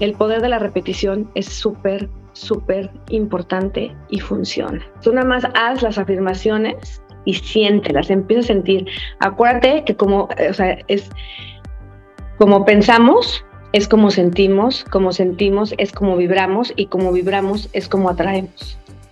El poder de la repetición es súper, súper importante y funciona. Tú nada más haz las afirmaciones y siéntelas, empieza a sentir. Acuérdate que como, eh, o sea, es como pensamos, es como sentimos, como sentimos es como vibramos y como vibramos es como atraemos.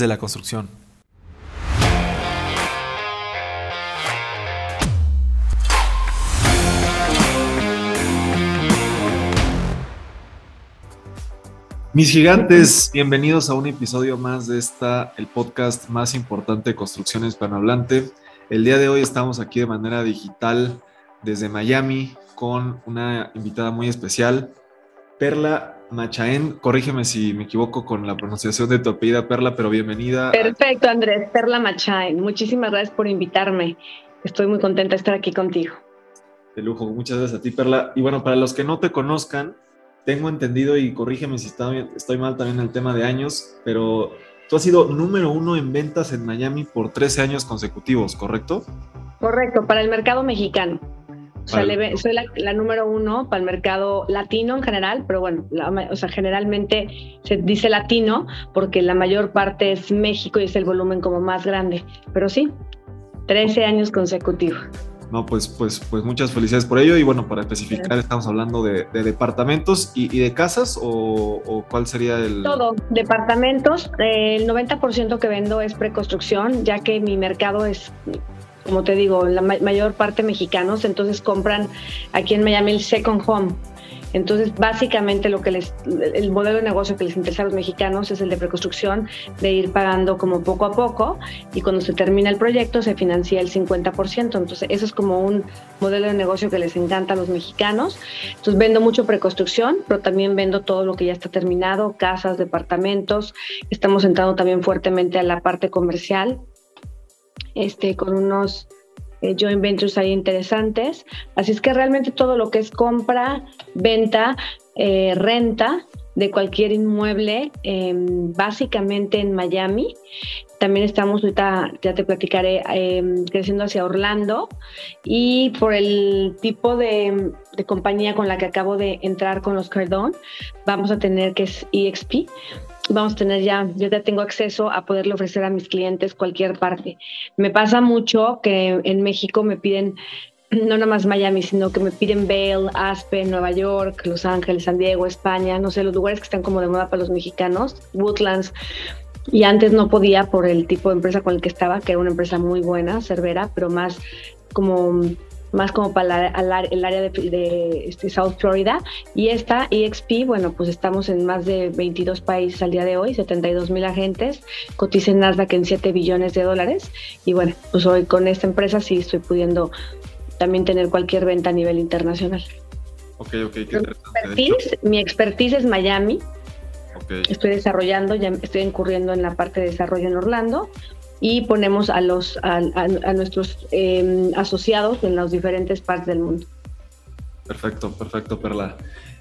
de la construcción. Mis gigantes, bienvenidos a un episodio más de esta, el podcast más importante de construcción hispanohablante. El día de hoy estamos aquí de manera digital desde Miami con una invitada muy especial, Perla Machaén, corrígeme si me equivoco con la pronunciación de tu apellida, Perla, pero bienvenida. Perfecto, Andrés, Perla Machaén. Muchísimas gracias por invitarme. Estoy muy contenta de estar aquí contigo. De lujo, muchas gracias a ti, Perla. Y bueno, para los que no te conozcan, tengo entendido, y corrígeme si estoy mal también en el tema de años, pero tú has sido número uno en ventas en Miami por 13 años consecutivos, ¿correcto? Correcto, para el mercado mexicano. O sea, soy la, número uno para el mercado latino en general, pero bueno, o sea, generalmente se dice latino porque la mayor parte es México y es el volumen como más grande. Pero sí, 13 años consecutivos. No, pues, pues, pues muchas felicidades por ello. Y bueno, para especificar, estamos hablando de, departamentos y, de casas o, o, cuál sería el... Todo, departamentos. El 90% que vendo es preconstrucción, ya que mi mercado es como te digo, la mayor parte mexicanos, entonces compran aquí en Miami el second home. Entonces, básicamente lo que les, el modelo de negocio que les interesa a los mexicanos es el de preconstrucción, de ir pagando como poco a poco y cuando se termina el proyecto se financia el 50%. Entonces, eso es como un modelo de negocio que les encanta a los mexicanos. Entonces, vendo mucho preconstrucción, pero también vendo todo lo que ya está terminado, casas, departamentos. Estamos entrando también fuertemente a la parte comercial este, con unos eh, joint ventures ahí interesantes. Así es que realmente todo lo que es compra, venta, eh, renta de cualquier inmueble, em, básicamente en Miami. También estamos ahorita, ya te platicaré, em, creciendo hacia Orlando y por el tipo de, de, compañía con la que acabo de entrar con los Cardone, vamos a tener que es EXP vamos a tener ya, yo ya tengo acceso a poderle ofrecer a mis clientes cualquier parte. Me pasa mucho que en México me piden, no nada más Miami, sino que me piden Vail, Aspen, Nueva York, Los Ángeles, San Diego, España, no sé, los lugares que están como de moda para los mexicanos, Woodlands. Y antes no podía por el tipo de empresa con el que estaba, que era una empresa muy buena, Cervera, pero más como más como para el área de, este, South Florida. Y esta EXP, bueno, pues estamos en más de 22 países al día de hoy, 72 mil agentes, cotiza en Nasdaq en 7 billones de dólares. Y bueno, pues hoy con esta empresa sí estoy pudiendo también tener cualquier venta a nivel internacional. Ok, ok, qué expertise, mi expertise es Miami. Estoy desarrollando, ya estoy incurriendo en la parte de desarrollo en Orlando y ponemos a, los, a, nuestros em, asociados en las diferentes partes del mundo. Perfecto, perfecto, Perla.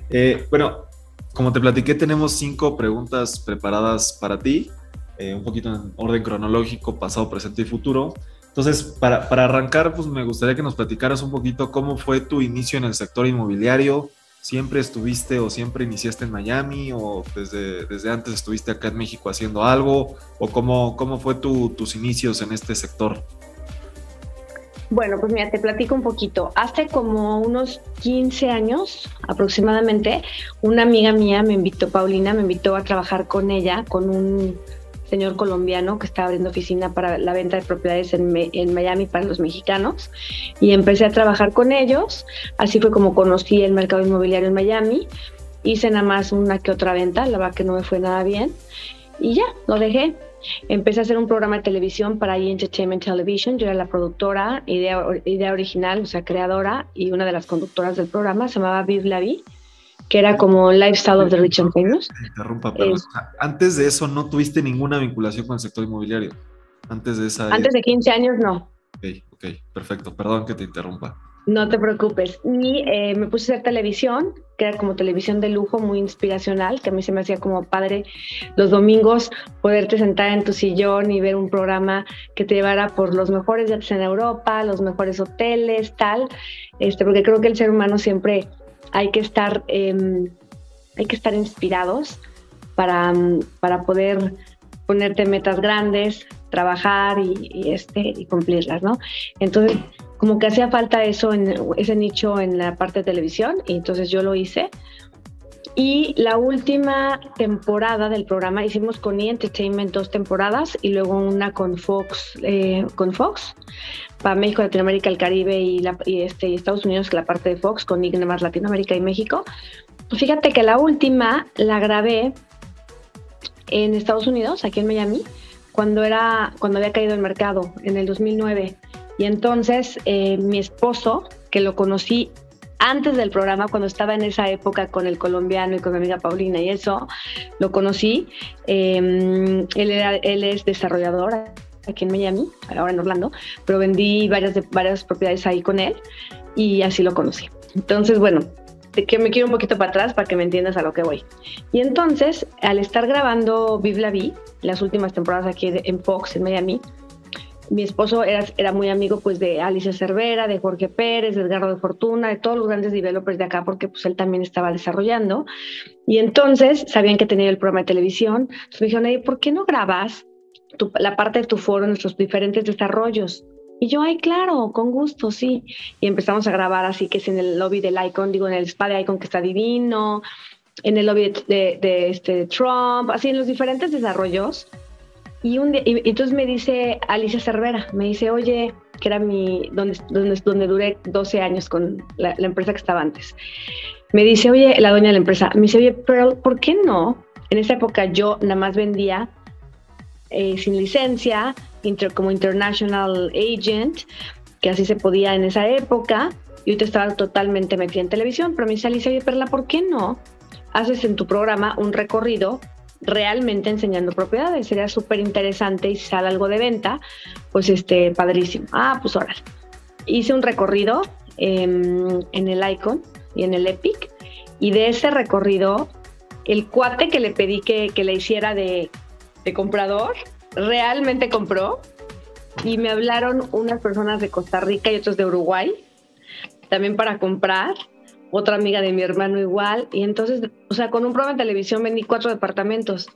Eh, bueno, como te platiqué, tenemos cinco preguntas preparadas para ti, eh, un poquito en orden cronológico, pasado, presente y futuro. Entonces, para, para, arrancar, pues me gustaría que nos platicaras un poquito cómo fue tu inicio en el sector inmobiliario, ¿Siempre estuviste o siempre iniciaste en Miami o desde, desde antes estuviste acá en México haciendo algo? ¿O cómo, cómo fue tus inicios en este sector? Bueno, pues mira, te platico un poquito. Hace como unos 15 años aproximadamente, una amiga mía me invitó, Paulina, me invitó a trabajar con ella, con un señor colombiano que estaba abriendo oficina para la venta de propiedades en, Miami para los mexicanos y empecé a trabajar con ellos. Así fue como conocí el mercado inmobiliario en Miami. Hice nada más una que otra venta, la verdad que no me fue nada bien. Y ya, lo dejé. Empecé a hacer un programa de televisión para E! Entertainment Television. Yo era la productora, idea, idea original, o sea, creadora y una de las conductoras del programa. Se llamaba Viv La que era como Lifestyle of the Rich and Famous. Interrumpa, pero antes de eso no tuviste ninguna vinculación con el sector inmobiliario. Antes de esa. Antes de 15 años, no. Ok, ok, perfecto. Perdón que te interrumpa. No te preocupes. Y eh, me puse a hacer televisión, que era como televisión de lujo, muy inspiracional, que a mí se me hacía como padre los domingos poderte sentar en tu sillón y ver un programa que te llevara por los mejores yates en Europa, los mejores hoteles, tal. Este, porque creo que el ser humano siempre hay que estar, em, hay que estar inspirados para, para poder ponerte metas grandes, trabajar y, y, este, y cumplirlas, ¿no? Entonces, como que hacía falta eso, en ese nicho en la parte de televisión, y entonces yo lo hice. Y la última temporada del programa hicimos con E! Entertainment dos temporadas y luego una con Fox, eh, con Fox para México, Latinoamérica, el Caribe y, este, Estados Unidos, que la parte de Fox, con IG más Latinoamérica y México. Fíjate que la última la grabé en Estados Unidos, aquí en Miami, cuando, era, cuando había caído el mercado, en el 2009. Y entonces eh, mi esposo, que lo conocí antes del programa, cuando estaba en esa época con el colombiano y con mi amiga Paulina y eso, lo conocí. Eh, él, era, él es desarrollador aquí en Miami, ahora en Orlando, pero vendí varias, de, varias propiedades ahí con él y así lo conocí. Entonces, bueno, que me quiero un poquito para atrás para que me entiendas a lo que voy. Y entonces, al estar grabando Vive la Vi, las últimas temporadas aquí en Fox, en Miami, mi esposo era, era muy amigo pues de Alicia Cervera, de Jorge Pérez, de Edgardo de Fortuna, de todos los grandes developers de acá, porque pues él también estaba desarrollando. Y entonces sabían que tenía el programa de televisión. Entonces me dijeron, ¿por qué no grabas la parte de tu foro, nuestros diferentes desarrollos? Y yo, ay, claro, con gusto, sí. Y empezamos a grabar así que es en el lobby del Icon, digo, en el spa de Icon que está divino, en el lobby de, de, este, Trump, así en los diferentes desarrollos. Y, un y, entonces me dice Alicia Cervera, me dice, oye, que era mi, donde, donde, donde duré 12 años con la, la, empresa que estaba antes. Me dice, oye, la dueña de la empresa, me dice, oye, pero ¿por qué no? En esa época yo nada más vendía eh, sin licencia, inter, como international agent, que así se podía en esa época. Y te estaba totalmente metida en televisión, pero me dice Alicia, oye, Perla, ¿por qué no haces en tu programa un recorrido realmente enseñando propiedades. Sería súper interesante y si sale algo de venta, pues este, padrísimo. Ah, pues ahora. Hice un recorrido eh, en el Icon y en el Epic y de ese recorrido, el cuate que le pedí que, que le hiciera de, de comprador, realmente compró y me hablaron unas personas de Costa Rica y otros de Uruguay también para comprar otra amiga de mi hermano igual, y entonces, o sea, con un programa de televisión vendí cuatro departamentos.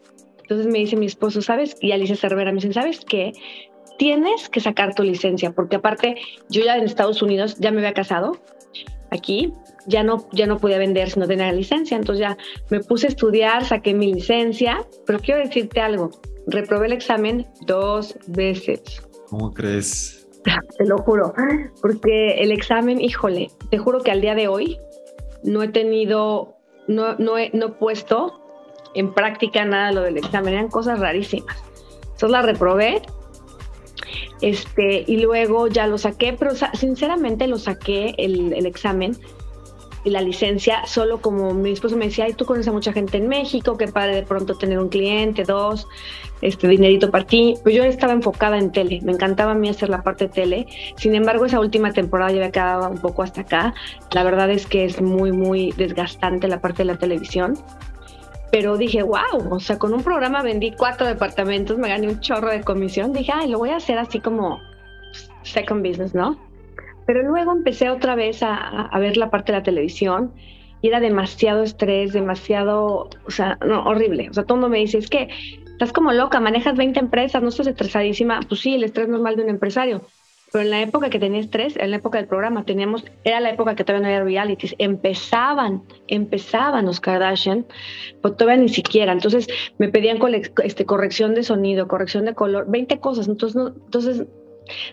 Entonces me dice mi esposo, ¿sabes? Y Alicia Cervera me dice, ¿sabes qué? Tienes que sacar tu licencia, porque aparte yo ya en Estados Unidos ya me había casado, aquí ya no, ya no podía vender si no tenía licencia, entonces ya me puse a estudiar, saqué mi licencia, pero quiero decirte algo, reprobé el examen dos veces. ¿Cómo crees? Te lo juro, porque el examen, híjole, te juro que al día de hoy no he tenido, no, no, he, no he puesto en práctica nada lo del examen, eran cosas rarísimas. Entonces la reprobé este, y luego ya lo saqué, pero sinceramente lo saqué el, el examen y la licencia solo como mi esposo me decía, ay, tú conoces a mucha gente en México, qué padre de pronto tener un cliente, dos, este dinerito para ti. Pues yo estaba enfocada en tele, me encantaba a mí hacer la parte de tele. Sin embargo, esa última temporada ya había quedado un poco hasta acá. La verdad es que es muy, muy desgastante la parte de la televisión. Pero dije, wow, o sea, con un programa vendí cuatro departamentos, me gané un chorro de comisión. Dije, ay, lo voy a hacer así como second business, ¿no? Pero luego empecé otra vez a, a, ver la parte de la televisión y era demasiado estrés, demasiado, o sea, no, horrible. O sea, todo el mundo me dice, es que estás como loca, manejas 20 empresas, no estás estresadísima. Pues sí, el estrés normal de un empresario. Pero en la época que tenía estrés, en la época del programa, teníamos, era la época que todavía no había realities, empezaban, empezaban los Kardashian, pues todavía ni siquiera. Entonces me pedían este, corrección de sonido, corrección de color, 20 cosas. Entonces, no, entonces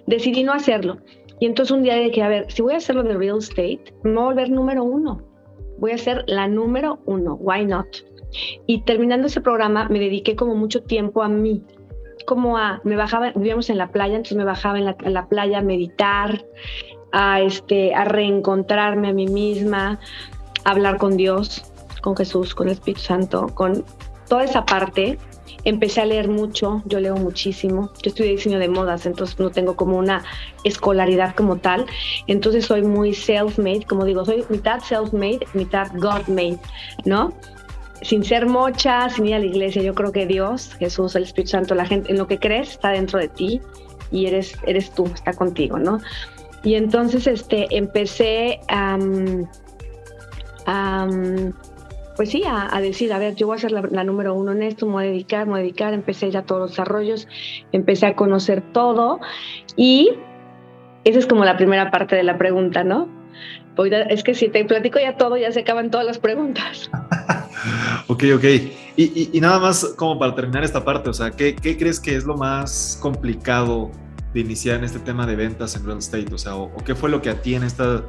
decidí no hacerlo. Y entonces un día dije, a ver, si voy a hacerlo de real estate, me voy a volver número uno. Voy a ser la número uno. Why not? Y terminando ese programa, me dediqué como mucho tiempo a mí. Como a, me bajaba, vivíamos en la playa, entonces me bajaba en la, en la playa a meditar, a, este, a reencontrarme a mí misma, a hablar con Dios, con Jesús, con el Espíritu Santo, con toda esa parte. Empecé a leer mucho, yo leo muchísimo. Yo estudié diseño de modas, entonces no tengo como una escolaridad como tal. Entonces soy muy self-made, como digo, soy mitad self-made, mitad God-made, ¿no? Sin ser mocha, sin ir a la iglesia, yo creo que Dios, Jesús, el Espíritu Santo, la gente, en lo que crees está dentro de ti y eres, eres tú, está contigo, ¿no? Y entonces este, empecé a pues sí, a, decir, a ver, yo voy a ser la, número uno en esto, me voy a dedicar, me voy a dedicar, empecé ya todos los desarrollos, empecé a conocer todo y esa es como la primera parte de la pregunta, ¿no? Es que si te platico ya todo, ya se acaban todas las preguntas. ok, ok. Y, nada más como para terminar esta parte, o sea, ¿qué, ¿qué, crees que es lo más complicado de iniciar en este tema de ventas en real estate? O sea, o qué fue lo que a ti en esta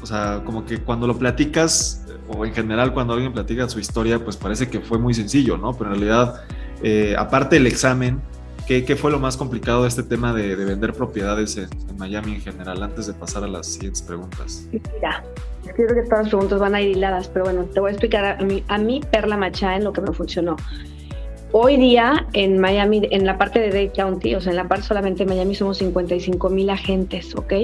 o sea, como que cuando lo platicas, o en general cuando alguien platica su historia, pues parece que fue muy sencillo, ¿no? Pero en realidad, eh, aparte del examen, ¿qué, ¿qué, fue lo más complicado de este tema de, vender propiedades en, Miami en general? Antes de pasar a las siguientes preguntas. Mira, creo que todas las preguntas van a ir hiladas, pero bueno, te voy a explicar a mí, a mí Perla Machá en lo que me funcionó. Hoy día en Miami, en la parte de Dade County, o sea, en la parte solamente de Miami somos 55 mil agentes, ¿ok?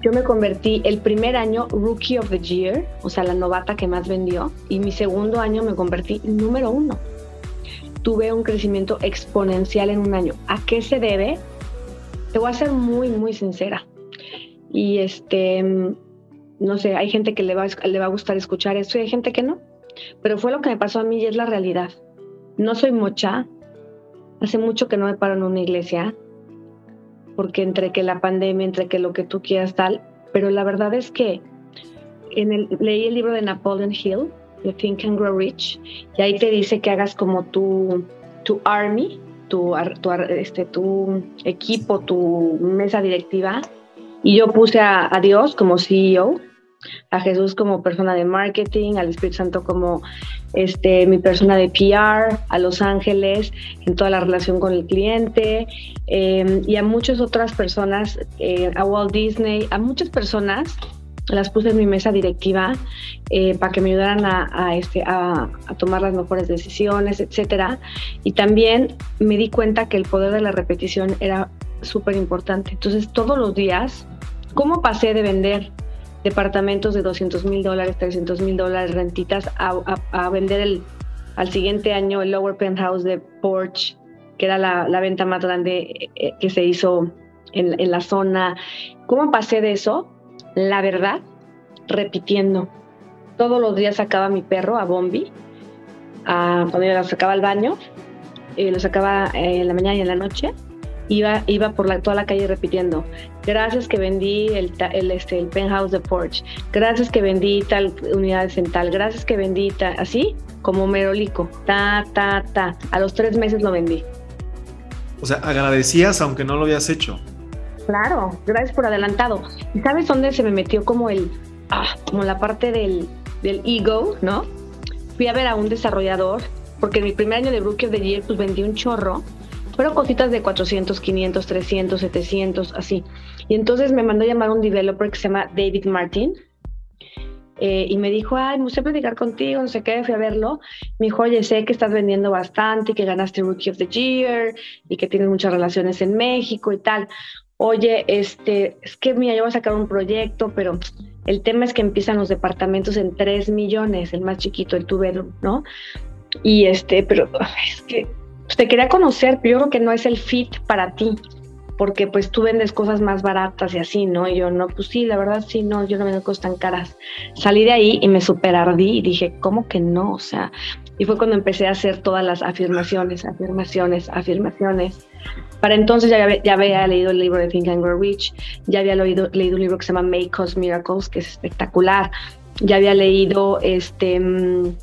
Yo me convertí el primer año Rookie of the Year, o sea, la novata que más vendió, y mi segundo año me convertí número uno. Tuve un crecimiento exponencial en un año. ¿A qué se debe? Te voy a ser muy, muy sincera. Y este, no sé, hay gente que le va, le va a gustar escuchar esto y hay gente que no. Pero fue lo que me pasó a mí y es la realidad. No soy mocha. Hace mucho que no me paro en una iglesia porque entre que la pandemia, entre que lo que tú quieras tal, pero la verdad es que el, leí el libro de Napoleon Hill, The Think and Grow Rich, y ahí te dice que hagas como tu, tu army, tu, tu, este, tu equipo, tu mesa directiva, y yo puse a, a Dios como CEO a Jesús como persona de marketing, al Espíritu Santo como este, mi persona de PR, a Los Ángeles en toda la relación con el cliente em, y a muchas otras personas, eh, a Walt Disney, a muchas personas las puse en mi mesa directiva eh, para que me ayudaran a, este, a, tomar las mejores decisiones, etcétera. Y también me di cuenta que el poder de la repetición era súper importante. Entonces, todos los días, ¿cómo pasé de vender departamentos de 200 mil dólares, 300 mil dólares, rentitas, a, vender el, al siguiente año el Lower Penthouse de Porsche, que era la, venta más grande eh, eh, que se hizo en, en, la zona. ¿Cómo pasé de eso? La verdad, repitiendo. Todos los días sacaba mi perro a Bombi, a, cuando yo lo sacaba al baño, y lo sacaba en la mañana y en la noche, iba, iba por la, toda la calle repitiendo, gracias que vendí el, el, este, el penthouse de Porsche, gracias que vendí tal unidad central, gracias que vendí tal, así como merolico, ta, ta, ta. A los tres meses lo vendí. O sea, agradecías aunque no lo habías hecho. Claro, gracias por adelantado. ¿Y sabes dónde se me metió como el, ah, como la parte del, del ego, ¿no? Fui a ver a un desarrollador, porque en mi primer año de Rookie of the Year, pues vendí un chorro pero cositas de 400, 500, 300, 700, así. Y entonces me mandó a llamar un developer que se llama David Martin. Eh, y me dijo, ay, me gustaría platicar contigo, no sé qué, fui a verlo. Me dijo, oye, sé que estás vendiendo bastante, que ganaste Rookie of the Year y que tienes muchas relaciones en México y tal. Oye, este, es que mira, yo voy a sacar un proyecto, pero el tema es que empiezan los departamentos en 3 millones, el más chiquito, el two bedroom, ¿no? Y este, pero es que pues, te quería conocer, pero yo creo que no es el fit para ti, porque pues tú vendes cosas más baratas y así, ¿no? Y yo no, pues sí, la verdad sí, no, yo no vendo cosas tan caras. Salí de ahí y me superardí y dije, ¿cómo que no? O sea, y fue cuando empecé a hacer todas las afirmaciones, afirmaciones, afirmaciones. Para entonces ya había, ya había leído el libro de Think and Grow Rich, ya había leído, leído un libro que se llama Make Us Miracles, que es espectacular. Ya había leído este mm,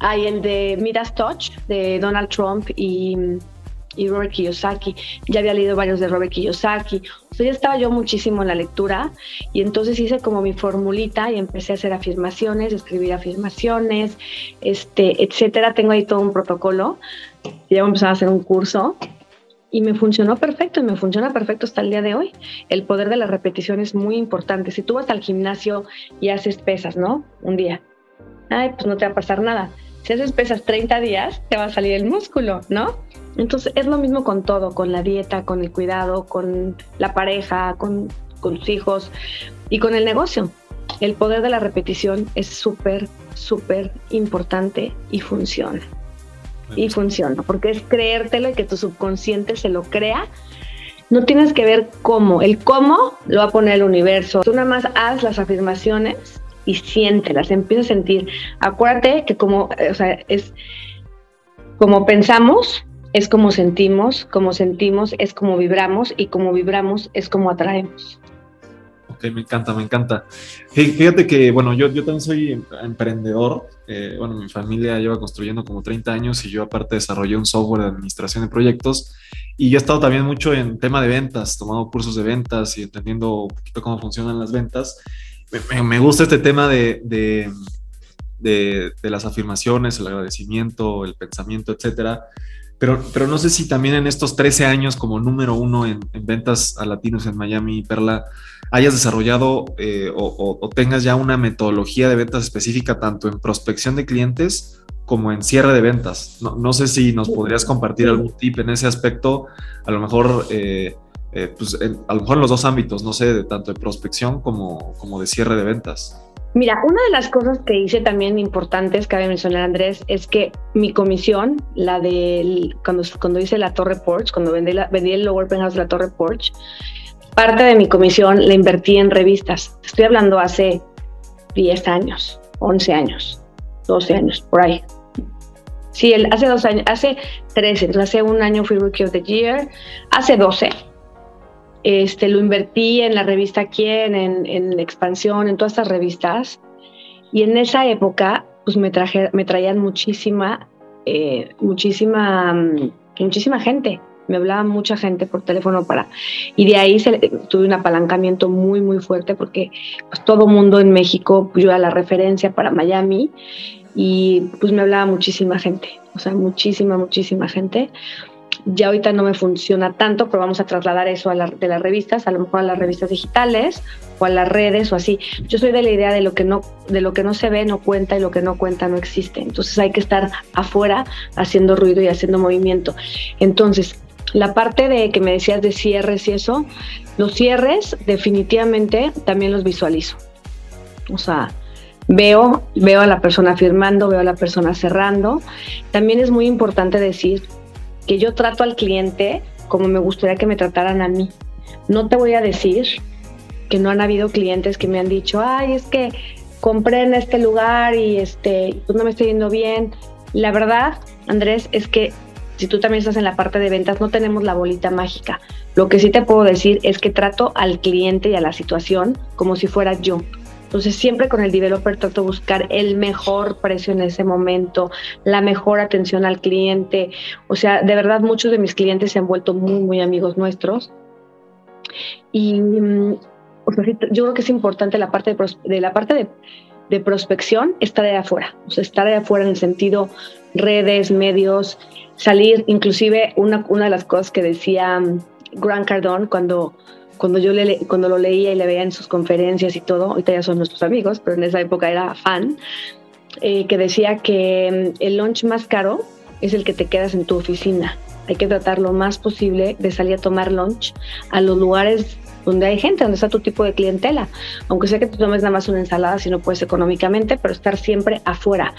hay el de Midas Touch de Donald Trump y, Robert Kiyosaki. Ya había leído varios de Robert Kiyosaki. O sea, ya estaba yo muchísimo en la lectura y entonces hice como mi formulita y empecé a hacer afirmaciones, escribir afirmaciones, este, etcétera. Tengo ahí todo un protocolo. Ya voy a empezar a hacer un curso y me funcionó perfecto y me funciona perfecto hasta el día de hoy. El poder de la repetición es muy importante. Si tú vas al gimnasio y haces pesas, ¿no? Un día ay, pues no te va a pasar nada. Si haces pesas 30 días, te va a salir el músculo, ¿no? Entonces es lo mismo con todo, con la dieta, con el cuidado, con la pareja, con, con tus hijos y con el negocio. El poder de la repetición es súper, súper importante y funciona. Y funciona, porque es creértelo y que tu subconsciente se lo crea. No tienes que ver cómo, el cómo lo va a poner el universo. Tú nada más haz las afirmaciones y siéntelas, empieza a sentir. Acuérdate que como, o sea, es como pensamos, es como sentimos, como sentimos es como vibramos y como vibramos es como atraemos. Ok, me encanta, me encanta. Fíjate que, bueno, yo, yo también soy emprendedor. Eh, bueno, mi familia lleva construyendo como 30 años y yo aparte desarrollé un software de administración de proyectos y yo he estado también mucho en tema de ventas, tomando cursos de ventas y entendiendo un poquito cómo funcionan las ventas. Me, gusta este tema de, de, de, las afirmaciones, el agradecimiento, el pensamiento, etcétera. Pero, pero no sé si también en estos 13 años como número uno en, en ventas a latinos en Miami Perla, hayas desarrollado eh, o, o, tengas ya una metodología de ventas específica tanto en prospección de clientes como en cierre de ventas. No, no sé si nos podrías compartir algún tip en ese aspecto, a lo mejor, eh, eh, pues, a lo mejor en los dos ámbitos, no sé, de tanto de prospección como, como de cierre de ventas. Mira, una de las cosas que hice también importantes, cabe mencionar Andrés, es que mi comisión, la de cuando, cuando hice la Torre Porch, cuando vendí, la, vendí el Lower Penthouse de la Torre Porch, parte de mi comisión la invertí en revistas. Estoy hablando hace 10 años, 11 años, 12 años, por ahí. Sí, el, hace dos años, hace 13, entonces hace un año fui Rookie of the Year, hace 12. Este, lo invertí en la revista Quién, en, en Expansión, en todas estas revistas. Y en esa época, pues me, traje, me traían muchísima, eh, muchísima, muchísima gente. Me hablaba mucha gente por teléfono para y de ahí se, tuve un apalancamiento muy muy fuerte porque pues todo mundo en México pues, yo era la referencia para Miami y pues me hablaba muchísima gente. O sea muchísima muchísima gente ya ahorita no me funciona tanto, pero vamos a trasladar eso a de las revistas, a lo mejor a las revistas digitales o a las redes o así. Yo soy de la idea de lo que no, de lo que no se ve no cuenta y lo que no cuenta no existe. Entonces hay que estar afuera haciendo ruido y haciendo movimiento. Entonces, la parte de que me decías de cierres y eso, los cierres definitivamente también los visualizo. O sea, veo, veo a la persona firmando, veo a la persona cerrando. También es muy importante decir que yo trato al cliente como me gustaría que me trataran a mí. No te voy a decir que no han habido clientes que me han dicho, ay, es que compré en este lugar y este, pues no me estoy yendo bien. La verdad, Andrés, es que si tú también estás en la parte de ventas, no tenemos la bolita mágica. Lo que sí te puedo decir es que trato al cliente y a la situación como si fuera yo. Entonces siempre con el developer trato de buscar el mejor precio en ese momento, la mejor atención al cliente. O sea, de verdad muchos de mis clientes se han vuelto muy, muy amigos nuestros. Y mm, o sea, yo creo que es importante la parte de, la parte de, prospección estar de afuera, o sea, estar de afuera en el sentido redes, medios, salir, inclusive una, una de las cosas que decía um, Grant Cardone cuando, cuando yo le, cuando lo leía y le veía en sus conferencias y todo, ahorita ya son nuestros amigos, pero en esa época era fan, eh, que decía que um, el lunch más caro es el que te quedas en tu oficina. Hay que tratar lo más posible de salir a tomar lunch a los lugares donde hay gente, donde está tu tipo de clientela. Aunque sea que tú tomes nada más una ensalada si no puedes económicamente, pero estar siempre afuera.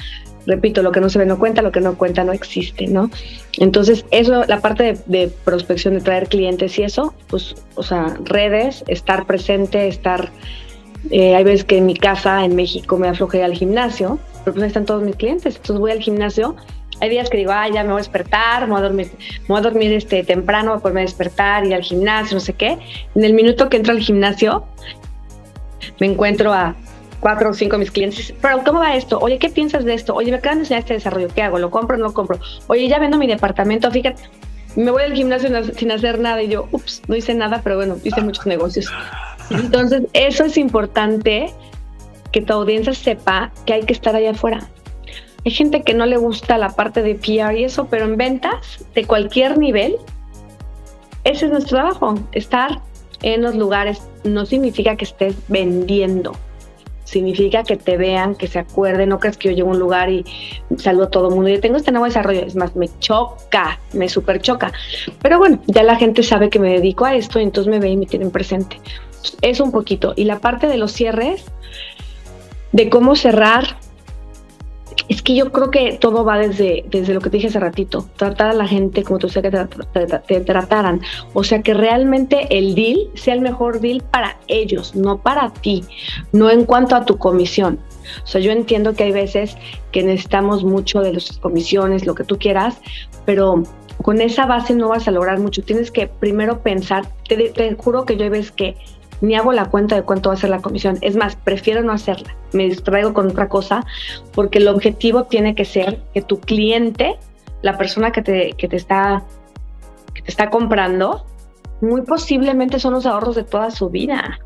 Repito, lo que no se ve no cuenta, lo que no cuenta no existe, ¿no? Entonces, eso, la parte de, prospección, de traer clientes y eso, pues, o sea, redes, estar presente, estar... Eh, hay veces que en mi casa, en México, me aflojé al gimnasio, pero pues ahí están todos mis clientes. Entonces voy al gimnasio hay días que digo, ah, ya me voy a despertar, me voy a dormir, me voy a dormir este, temprano, a poderme despertar, ir al gimnasio, no sé qué. En el minuto que entro al gimnasio, me encuentro a cuatro o cinco de mis clientes. Pero, ¿cómo va esto? Oye, ¿qué piensas de esto? Oye, me acaban de este desarrollo. ¿Qué hago? ¿Lo compro o no lo compro? Oye, ya vendo mi departamento. Fíjate, me voy al gimnasio sin hacer nada y yo, ups, no hice nada, pero bueno, hice muchos negocios. Entonces, eso es importante que tu audiencia sepa que hay que estar allá afuera. Hay gente que no le gusta la parte de PR y eso, pero en ventas de cualquier nivel, ese es nuestro trabajo. Estar en los lugares no significa que estés vendiendo, significa que te vean, que se acuerden, no creas que yo llego a un lugar y saludo a todo el mundo, yo tengo este nuevo desarrollo, es más, me choca, me súper choca, pero bueno, ya la gente sabe que me dedico a esto y entonces me ve y me tienen presente. Eso un poquito. Y la parte de los cierres, de cómo cerrar, es que yo creo que todo va desde, desde lo que te dije hace ratito, tratar a la gente como tú sé que te, trataran, o sea que realmente el deal sea el mejor deal para ellos, no para ti, no en cuanto a tu comisión. O sea, yo entiendo que hay veces que necesitamos mucho de las comisiones, lo que tú quieras, pero con esa base no vas a lograr mucho. Tienes que primero pensar, te, te juro que yo hay veces que ni hago la cuenta de cuánto va a ser la comisión. Es más, prefiero no hacerla. Me distraigo con otra cosa porque el objetivo tiene que ser que tu cliente, la persona que te, que te, está, que te está comprando, muy posiblemente son los ahorros de toda su vida.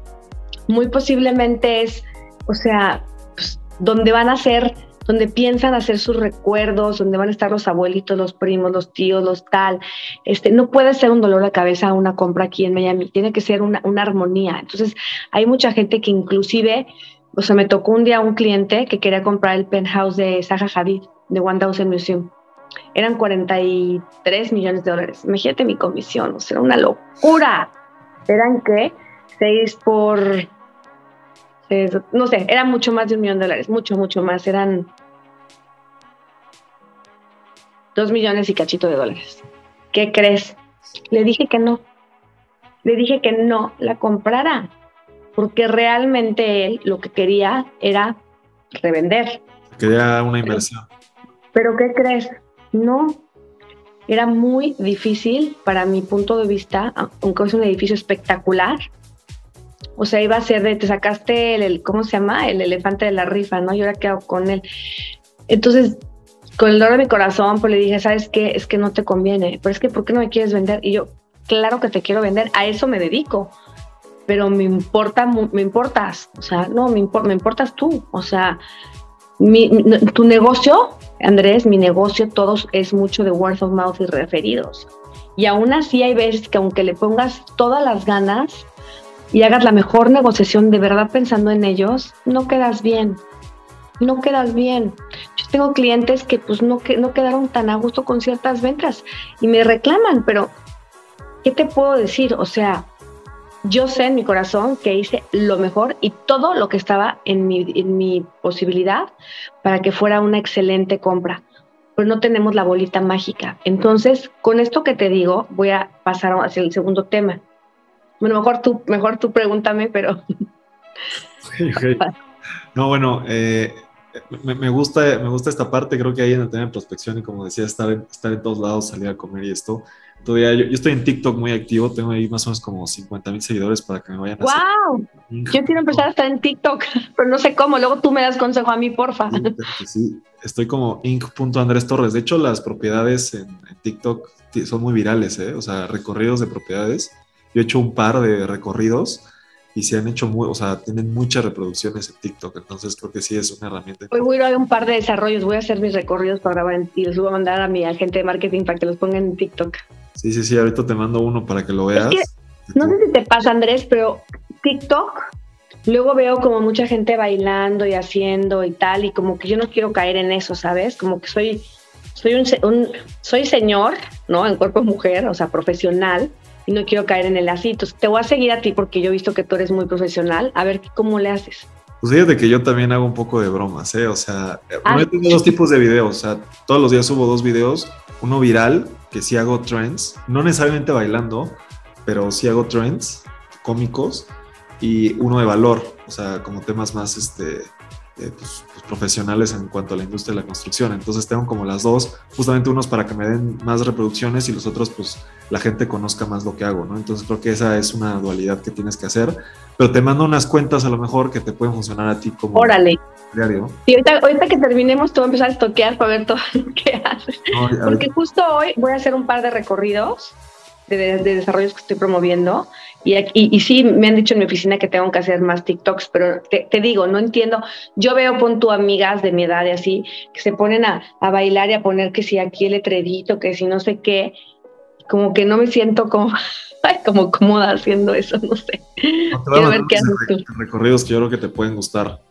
Muy posiblemente es, o sea, pues, donde van a ser donde piensan hacer sus recuerdos, donde van a estar los abuelitos, los primos, los tíos, los tal. Este, no puede ser un dolor de cabeza una compra aquí en Miami, tiene que ser una, armonía. Entonces, hay mucha gente que inclusive, o sea, me tocó un día un cliente que quería comprar el penthouse de Zaha Hadid, de One Thousand Museum. Eran 43 millones de dólares. Imagínate mi comisión, o sea, era una locura. ¿Eran qué? 6 por no sé, era mucho más de un millón de dólares, mucho, mucho más, eran dos millones y cachito de dólares. ¿Qué crees? Le dije que no. Le dije que no la comprara, porque realmente él lo que quería era revender. Quería una inversión. Pero ¿qué crees? No. Era muy difícil para mi punto de vista, aunque es un edificio espectacular, o sea, iba a ser de, te sacaste el, ¿cómo se llama? El elefante de la rifa, ¿no? Yo ahora hago con él. Entonces, con el dolor de mi corazón, pues le dije, ¿sabes qué? Es que no te conviene. Pero es que, ¿por qué no me quieres vender? Y yo, claro que te quiero vender, a eso me dedico. Pero me importa, me importas. O sea, no, me, me importas tú. O sea, mi, tu negocio, Andrés, mi negocio, todos es mucho de word of mouth y referidos. Y aún así hay veces que aunque le pongas todas las ganas, y hagas la mejor negociación de verdad pensando en ellos, no quedas bien. No quedas bien. Yo tengo clientes que pues no, que, no quedaron tan a gusto con ciertas ventas y me reclaman, pero ¿qué te puedo decir? O sea, yo sé en mi corazón que hice lo mejor y todo lo que estaba en mi, en mi posibilidad para que fuera una excelente compra. Pero no tenemos la bolita mágica. Entonces, con esto que te digo, voy a pasar hacia el segundo tema. Bueno, mejor tú, mejor tú pregúntame, pero. No, bueno, eh, me, gusta, me gusta esta parte, creo que ahí en el tema de prospección y como decía, estar en, estar en todos lados, salir a comer y esto. Todavía yo, estoy en TikTok muy activo, tengo ahí más o menos como 50 mil seguidores para que me vayan a ¡Wow! Yo quiero empezar a estar en TikTok, pero no sé cómo, luego tú me das consejo a mí, porfa. Sí, estoy como inc.andrés Torres. De hecho, las propiedades en, en TikTok son muy virales, ¿eh? o sea, recorridos de propiedades yo he hecho un par de recorridos y se han hecho muy, o sea, tienen muchas reproducciones en TikTok, entonces creo que sí es una herramienta. Hoy voy a ir a un par de desarrollos, voy a hacer mis recorridos para grabar y los voy a mandar a mi agente de marketing para que los pongan en TikTok. Sí, sí, sí, ahorita te mando uno para que lo veas. no sé si te pasa, Andrés, pero TikTok, luego veo como mucha gente bailando y haciendo y tal, y como que yo no quiero caer en eso, ¿sabes? Como que soy, soy un, soy señor, ¿no? En cuerpo mujer, o sea, profesional, y no quiero caer en el así. te voy a seguir a ti porque yo he visto que tú eres muy profesional. A ver cómo le haces. Pues fíjate que yo también hago un poco de bromas, ¿eh? O sea, ah. yo tengo dos tipos de videos. O sea, todos los días subo dos videos. Uno viral, que sí hago trends, no necesariamente bailando, pero sí hago trends cómicos. Y uno de valor, o sea, como temas más, este, eh, pues, profesionales en cuanto a la industria de la construcción. Entonces tengo como las dos, justamente unos para que me den más reproducciones y los otros pues la gente conozca más lo que hago, ¿no? Entonces creo que esa es una dualidad que tienes que hacer, pero te mando unas cuentas a lo mejor que te pueden funcionar a ti como Órale. diario. Y ahorita, que terminemos tú vas a empezar a estoquear para ver todo lo que haces. Porque justo hoy voy a hacer un par de recorridos de, desarrollos que estoy promoviendo. Y, y, sí, me han dicho en mi oficina que tengo que hacer más TikToks, pero te, digo, no entiendo. Yo veo, pon tu amigas de mi edad y así, que se ponen a, bailar y a poner que si aquí el letredito, que si no sé qué, como que no me siento como, como cómoda haciendo eso, no sé. Quiero ver qué haces tú. Recorridos que yo creo que te pueden gustar.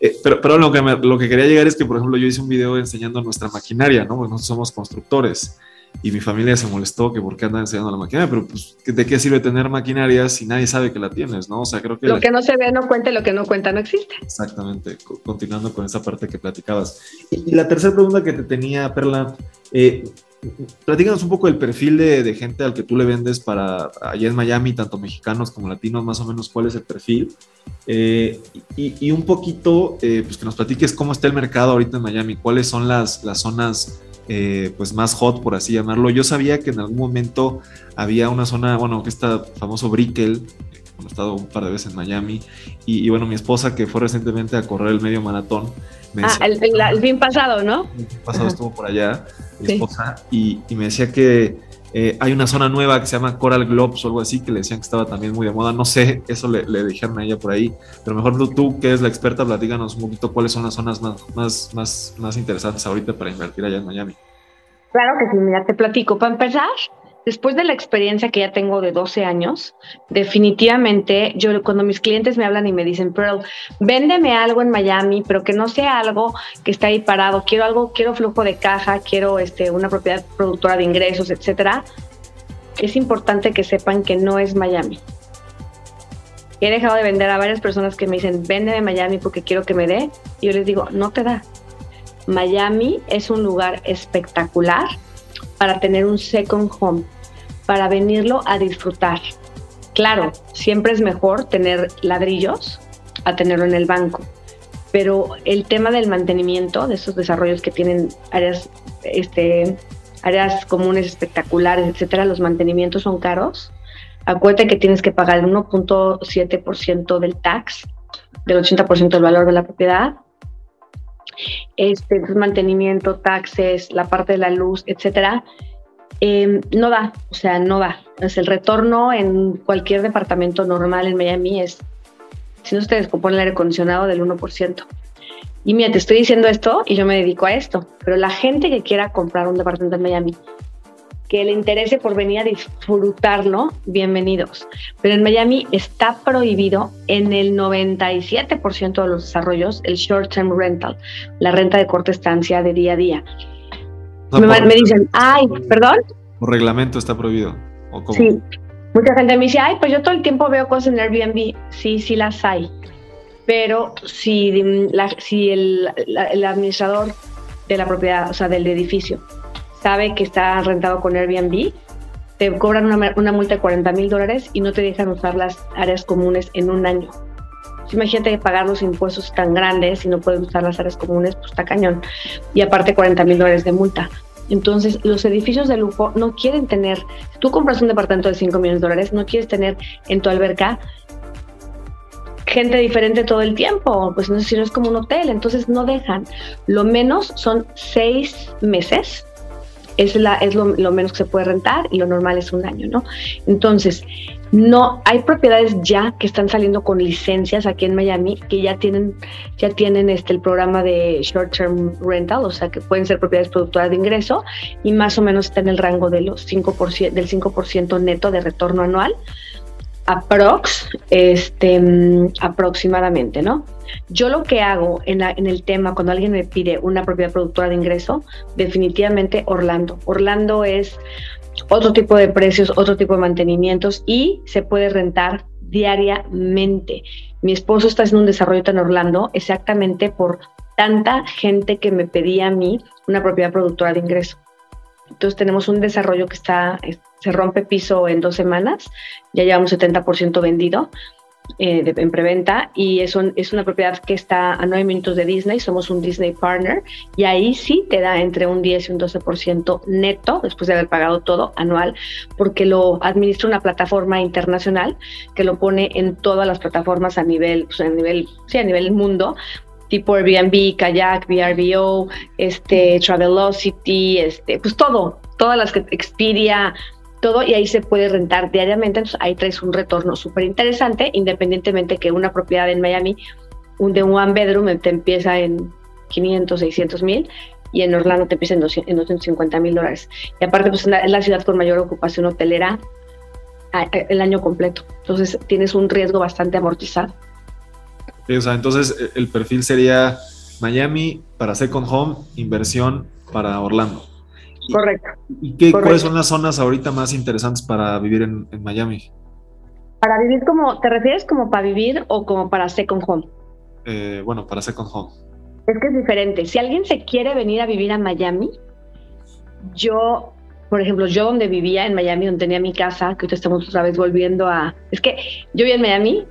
Eh, pero pero lo, que lo que quería llegar es que, por ejemplo, yo hice un video enseñando nuestra maquinaria, ¿no? Porque nosotros somos constructores y mi familia se molestó que por qué andan enseñando la maquinaria, pero pues, ¿de qué sirve tener maquinaria si nadie sabe que la tienes, no? O sea, creo que... Lo que no se ve no cuenta y lo que no cuenta no existe. Exactamente, continuando con esa parte que platicabas. Y, la tercera pregunta que te tenía, Perla, eh, platícanos un poco del perfil de, gente al que tú le vendes para allá en Miami, tanto mexicanos como latinos, más o menos cuál es el perfil. Eh, y, un poquito, eh, pues que nos platiques cómo está el mercado ahorita en Miami, cuáles son las, las zonas eh, pues más hot, por así llamarlo. Yo sabía que en algún momento había una zona, bueno, que está famoso Brickell, he estado un par de veces en Miami, y, bueno, mi esposa que fue recientemente a correr el medio maratón. ah, el, fin pasado, ¿no? El fin pasado estuvo por allá, mi esposa, y, me decía que eh, hay una zona nueva que se llama Coral Globes o algo así, que le decían que estaba también muy de moda. No sé, eso le, dijeron a ella por ahí. Pero mejor tú, que eres la experta, platícanos un poquito cuáles son las zonas más, más, más, más interesantes ahorita para invertir allá en Miami. Claro que sí, mira, te platico. Para empezar, después de la experiencia que ya tengo de 12 años, definitivamente yo cuando mis clientes me hablan y me dicen, Pearl, véndeme algo en Miami, pero que no sea algo que está ahí parado, quiero algo, quiero flujo de caja, quiero este, una propiedad productora de ingresos, etcétera. Es importante que sepan que no es Miami. He dejado de vender a varias personas que me dicen, véndeme Miami porque quiero que me dé. Y yo les digo, no te da. Miami es un lugar espectacular para tener un second home para venirlo a disfrutar. Claro, siempre es mejor tener ladrillos a tenerlo en el banco, pero el tema del mantenimiento de esos desarrollos que tienen áreas, este, áreas comunes espectaculares, etcétera, los mantenimientos son caros. Acuérdate que tienes que pagar el 1.7% del tax, del 80% del valor de la propiedad. Este, mantenimiento, taxes, la parte de la luz, etcétera Em, no da, o sea, no da. Es el retorno en cualquier departamento normal en Miami es, si no se descompone el aire acondicionado, del 1%. Y mira, te estoy diciendo esto y yo me dedico a esto, pero la gente que quiera comprar un departamento en Miami, que le interese por venir a disfrutarlo, bienvenidos. Pero en Miami está prohibido en el 97% de los desarrollos el short-term rental, la renta de corta estancia de día a día me, dicen, ay, perdón. Por reglamento está prohibido. Sí. Mucha gente me dice, ay, pues yo todo el tiempo veo cosas en Airbnb. Sí, sí las hay. Pero si, si el, administrador de la propiedad, o sea, del edificio, sabe que está rentado con Airbnb, te cobran una, una multa de 40 mil dólares y no te dejan usar las áreas comunes en un año. Imagínate pagar los impuestos tan grandes y no puedes usar las áreas comunes, pues está cañón. Y aparte 40 mil dólares de multa. Entonces, los edificios de lujo no quieren tener, si tú compras un departamento de 5 millones de dólares, no quieres tener en tu alberca gente diferente todo el tiempo, pues no sé si no es como un hotel, entonces no dejan. Lo menos son seis meses es, la, es lo, menos que se puede rentar y lo normal es un año, ¿no? Entonces, no hay propiedades ya que están saliendo con licencias aquí en Miami que ya tienen ya tienen este el programa de short term rental, o sea, que pueden ser propiedades productoras de ingreso y más o menos está en el rango de los 5% del 5% neto de retorno anual aprox este aproximadamente, ¿no? Yo lo que hago en, el tema, cuando alguien me pide una propiedad productora de ingreso, definitivamente Orlando. Orlando es otro tipo de precios, otro tipo de mantenimientos y se puede rentar diariamente. Mi esposo está haciendo un desarrollo en Orlando exactamente por tanta gente que me pedía a mí una propiedad productora de ingreso. Entonces tenemos un desarrollo que está, se rompe piso en dos semanas, ya llevamos 70% vendido eh, en preventa y es, es una propiedad que está a nueve minutos de Disney, somos un Disney partner y ahí sí te da entre un 10 y un 12% neto después de haber pagado todo anual porque lo administra una plataforma internacional que lo pone en todas las plataformas a nivel, pues, a nivel, sí, a nivel mundo tipo Airbnb, Kayak, VRBO, este, Travelocity, este, pues todo, todas las que Expedia, todo y ahí se puede rentar diariamente, entonces ahí traes un retorno súper interesante, independientemente que una propiedad en Miami, un de un one bedroom te empieza en 500, 600 mil y en Orlando te empieza en, 250 mil dólares. Y aparte, pues es la ciudad con mayor ocupación hotelera el año completo, entonces tienes un riesgo bastante amortizado. o sea, entonces el perfil sería Miami para Second Home, inversión para Orlando. Correcto. ¿Y qué, cuáles son las zonas ahorita más interesantes para vivir en, Miami? Para vivir como, ¿te refieres como para vivir o como para Second Home? Eh, bueno, para Second Home. Es que es diferente. Si alguien se quiere venir a vivir a Miami, yo, por ejemplo, yo donde vivía en Miami, donde tenía mi casa, que ahorita estamos otra vez volviendo a... Es que yo vivía en Miami,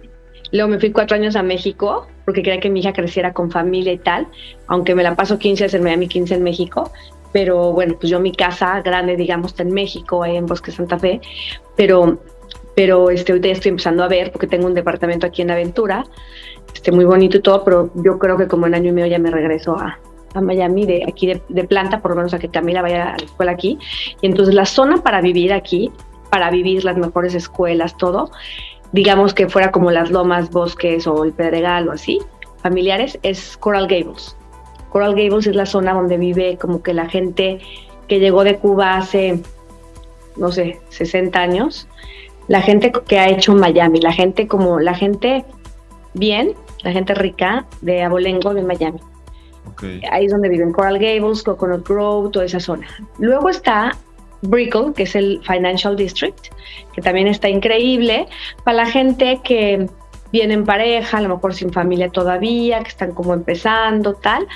luego me fui cuatro años a México, porque quería que mi hija creciera con familia y tal, aunque me la paso 15 en Miami, 15 en México, pero bueno, pues yo mi casa grande, digamos, está en México, en Bosque Santa Fe, pero, pero este, ahorita ya estoy empezando a ver, porque tengo un departamento aquí en Aventura, este, muy bonito y todo, pero yo creo que como en año y medio ya me regreso a, a Miami, de aquí de, planta, por lo menos a que Camila vaya a la escuela aquí. Y entonces la zona para vivir aquí, para vivir las mejores escuelas, todo, digamos que fuera como las lomas, bosques o el Pedregal o así, familiares, es Coral Gables. Coral Gables es la zona donde vive como que la gente que llegó de Cuba hace, no sé, 60 años, la gente que ha hecho Miami, la gente como la gente bien, la gente rica de Abolengo de Miami. Ahí es donde viven Coral Gables, Coconut Grove, toda esa zona. Luego está Brickell, que es el Financial District, que también está increíble para la gente que viene en pareja, a lo mejor sin familia todavía, que están como empezando, tal.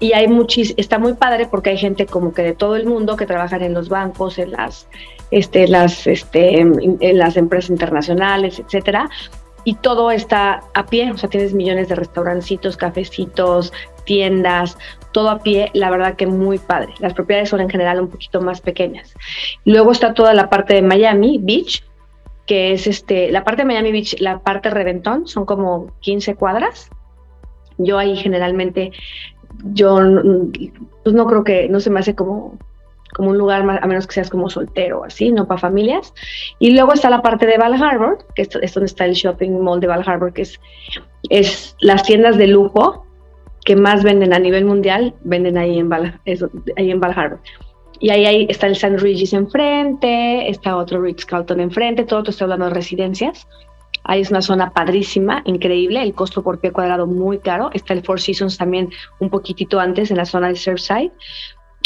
Y hay muchis, está muy padre porque hay gente como que de todo el mundo que trabajan en los bancos, en las, este, las, este, las empresas internacionales, etcétera y todo está a pie, o sea, tienes millones de restaurancitos, cafecitos, tiendas, todo a pie, la verdad que muy padre. Las propiedades son en general un poquito más pequeñas. Luego está toda la parte de Miami Beach, que es este, la parte de Miami Beach, la parte reventón, son como 15 cuadras. Yo ahí generalmente, yo pues no creo que, no se me hace como como un lugar más, a menos que seas como soltero, así, no para familias. Y luego está la parte de Val Harbor, que es, donde está el shopping mall de Val Harbor, que es, es las tiendas de lujo que más venden a nivel mundial, venden ahí en Val, ahí en Val Harbor. Y ahí, ahí está el San Regis enfrente, está otro Ritz Carlton enfrente, todo esto estoy hablando de residencias. Ahí es una zona padrísima, increíble, el costo por pie cuadrado muy caro. Está el Four Seasons también un poquitito antes en la zona de Surfside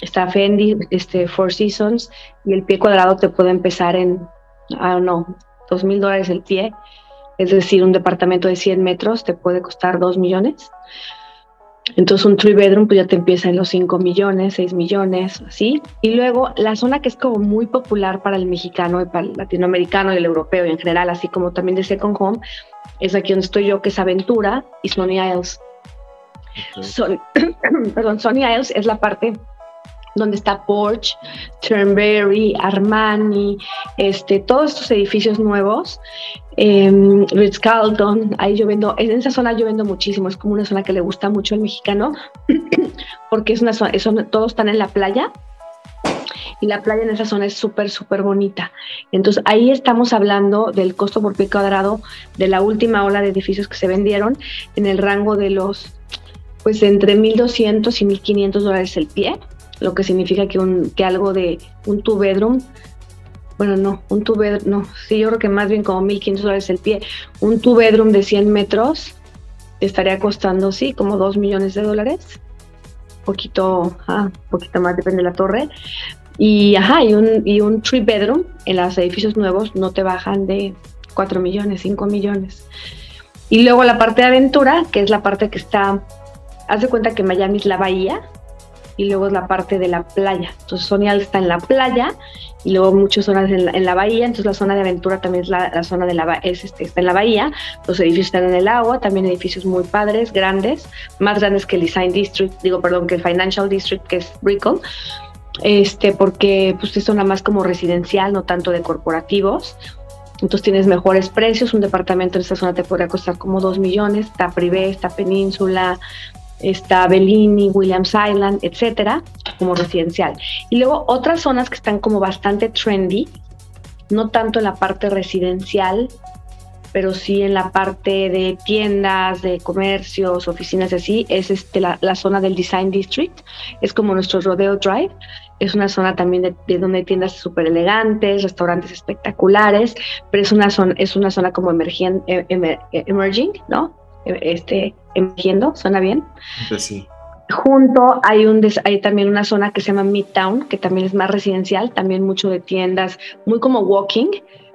está Fendi, este, Four Seasons, y el pie cuadrado te puede empezar en, I don't know, dos mil dólares el pie. Es decir, un departamento de 100 metros te puede costar 2 millones. Entonces un three bedroom pues ya te empieza en los 5 millones, 6 millones, así. Y luego la zona que es como muy popular para el mexicano y para el latinoamericano y el europeo y en general, así como también de Second Home, es aquí donde estoy yo, que es Aventura y Sony Isles. perdón, Sony Isles es la parte donde está Porsche, Turnberry, Armani, este, todos estos edificios nuevos, eh, Ritz Carlton, ahí yo vendo, en esa zona yo vendo muchísimo, es como una zona que le gusta mucho al mexicano, porque es una zona, todos están en la playa, y la playa en esa zona es súper, súper bonita. Entonces ahí estamos hablando del costo por pie cuadrado de la última ola de edificios que se vendieron en el rango de los, pues entre 1.200 y 1.500 dólares el pie lo que significa que, un, que algo de un two bedroom, bueno, no, un two bedroom, no, sí, yo creo que más bien como 1.500 dólares el pie, un two bedroom de 100 metros estaría costando, sí, como 2 millones de dólares, poquito, ah, poquito más, depende de la torre. Y, ajá, y un, y un three bedroom en los edificios nuevos no te bajan de 4 millones, 5 millones. Y luego la parte de aventura, que es la parte que está, haz de cuenta que Miami es la bahía, y luego es la parte de la playa. Entonces Sonial está en la playa y luego muchas zonas en la, bahía, entonces la zona de aventura también es la, zona de la es, este, está en la bahía, los edificios están en el agua, también edificios muy padres, grandes, más grandes que el Design District, digo, perdón, que el Financial District, que es Brickell, este, porque pues es zona más como residencial, no tanto de corporativos. Entonces tienes mejores precios, un departamento en esta zona te podría costar como 2 millones, está Privé, está Península, está Bellini, Williams Island, etcétera, como residencial. Y luego otras zonas que están como bastante trendy, no tanto en la parte residencial, pero sí en la parte de tiendas, de comercios, oficinas así, es este, la, zona del Design District, es como nuestro Rodeo Drive, es una zona también de, donde hay tiendas súper elegantes, restaurantes espectaculares, pero es una zona, es una zona como emerging, ¿no? este, emergiendo, ¿suena bien? Pues sí. Junto hay, un hay también una zona que se llama Midtown, que también es más residencial, también mucho de tiendas, muy como walking,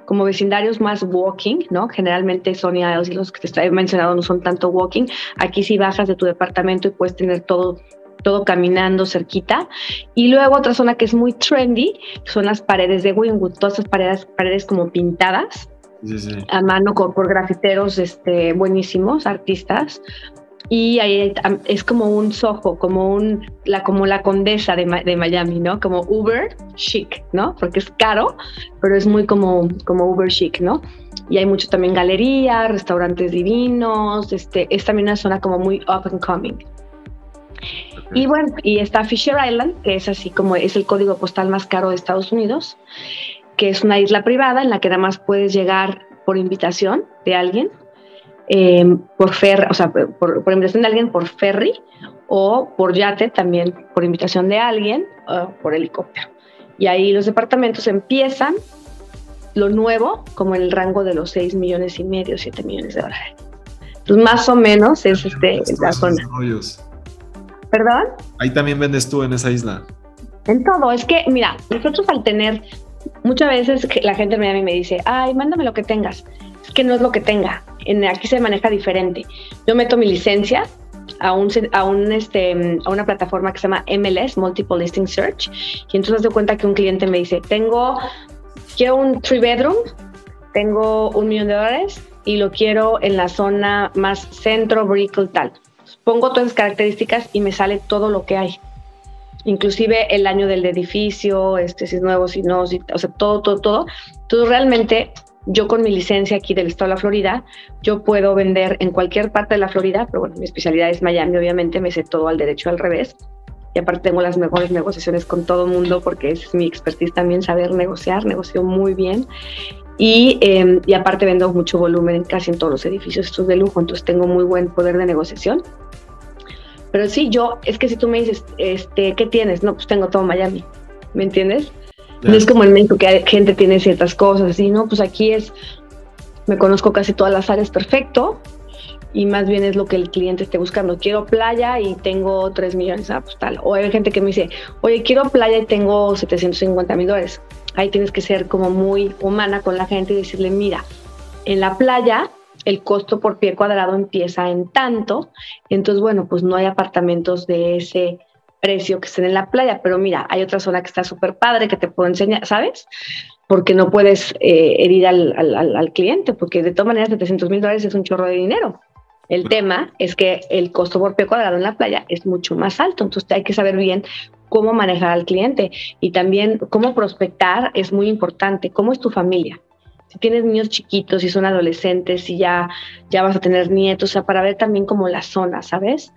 como vecindarios más walking, ¿no? Generalmente Sony Isles y los que te he mencionado no son tanto walking. Aquí sí bajas de tu departamento y puedes tener todo todo caminando cerquita. Y luego otra zona que es muy trendy son las paredes de Wynwood, todas esas paredes, paredes como pintadas a mano por grafiteros este, buenísimos, artistas. Y ahí es como un sojo, como, un, la, como la condesa de, de, Miami, ¿no? Como Uber chic, ¿no? Porque es caro, pero es muy como, como Uber chic, ¿no? Y hay mucho también galería, restaurantes divinos, este, es también una zona como muy up and coming. Y bueno, y está Fisher Island, que es así como es el código postal más caro de Estados Unidos, que es una isla privada en la que además puedes llegar por invitación de alguien, eh, por ferry, o sea, por, invitación de alguien por ferry o por yate también por invitación de alguien por helicóptero. Y ahí los departamentos empiezan lo nuevo como en el rango de los 6 millones y medio, 7 millones de dólares. Entonces, más o menos es este, la zona. ¿Perdón? Ahí también vendes tú en esa isla. En todo. Es que, mira, nosotros al tener, muchas veces la gente me, me dice, ay, mándame lo que tengas. Es que no es lo que tenga. En, aquí se maneja diferente. Yo meto mi licencia a, un, este, a una plataforma que se llama MLS, Multiple Listing Search, y entonces de cuenta que un cliente me dice, tengo, quiero un three bedroom, tengo un millón de dólares y lo quiero en la zona más centro, Brickell, tal pongo todas las características y me sale todo lo que hay. Inclusive el año del edificio, este, si es nuevo, si no, o sea, todo, todo, todo. Entonces realmente yo con mi licencia aquí del estado de la Florida, yo puedo vender en cualquier parte de la Florida, pero bueno, mi especialidad es Miami, obviamente me sé todo al derecho al revés. Y aparte tengo las mejores negociaciones con todo el mundo porque es mi expertise también saber negociar, negocio muy bien. Y, em, y, aparte vendo mucho volumen casi en todos los edificios estos de lujo, entonces tengo muy buen poder de negociación. Pero sí, yo, es que si tú me dices, este, ¿qué tienes? No, pues tengo todo Miami, ¿me entiendes? No es como en México que hay, gente tiene ciertas cosas, y no, pues aquí es, me conozco casi todas las áreas perfecto, y más bien es lo que el cliente esté buscando. Quiero playa y tengo 3 millones, ah, pues tal. O hay gente que me dice, oye, quiero playa y tengo 750 mil dólares. Ahí tienes que ser como muy humana con la gente y decirle, mira, en la playa el costo por pie cuadrado empieza en tanto, entonces, bueno, pues no hay apartamentos de ese precio que estén en la playa, pero mira, hay otra zona que está súper padre que te puedo enseñar, ¿sabes? Porque no puedes eh, herir al, al, cliente, porque de todas maneras 700 mil dólares es un chorro de dinero. El tema es que el costo por pie cuadrado en la playa es mucho más alto, entonces hay que saber bien cómo manejar al cliente y también cómo prospectar es muy importante, cómo es tu familia si tienes niños chiquitos, y son adolescentes, y ya, ya vas a tener nietos, o sea, para ver también como la zona, ¿sabes?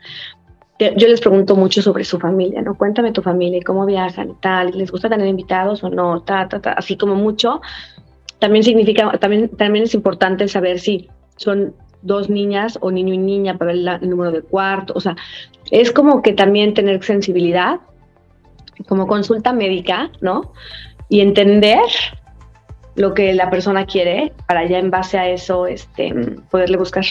Yo les pregunto mucho sobre su familia, ¿no? Cuéntame tu familia, cómo viajan, tal, les gusta tener invitados o no, ta, ta, ta, así como mucho. También significa, también, también es importante saber si son dos niñas o niño y niña para ver el número de cuarto, o sea, es como que también tener sensibilidad, como consulta médica, ¿no? Y entender lo que la persona quiere para ya en base a eso este, poderle buscar.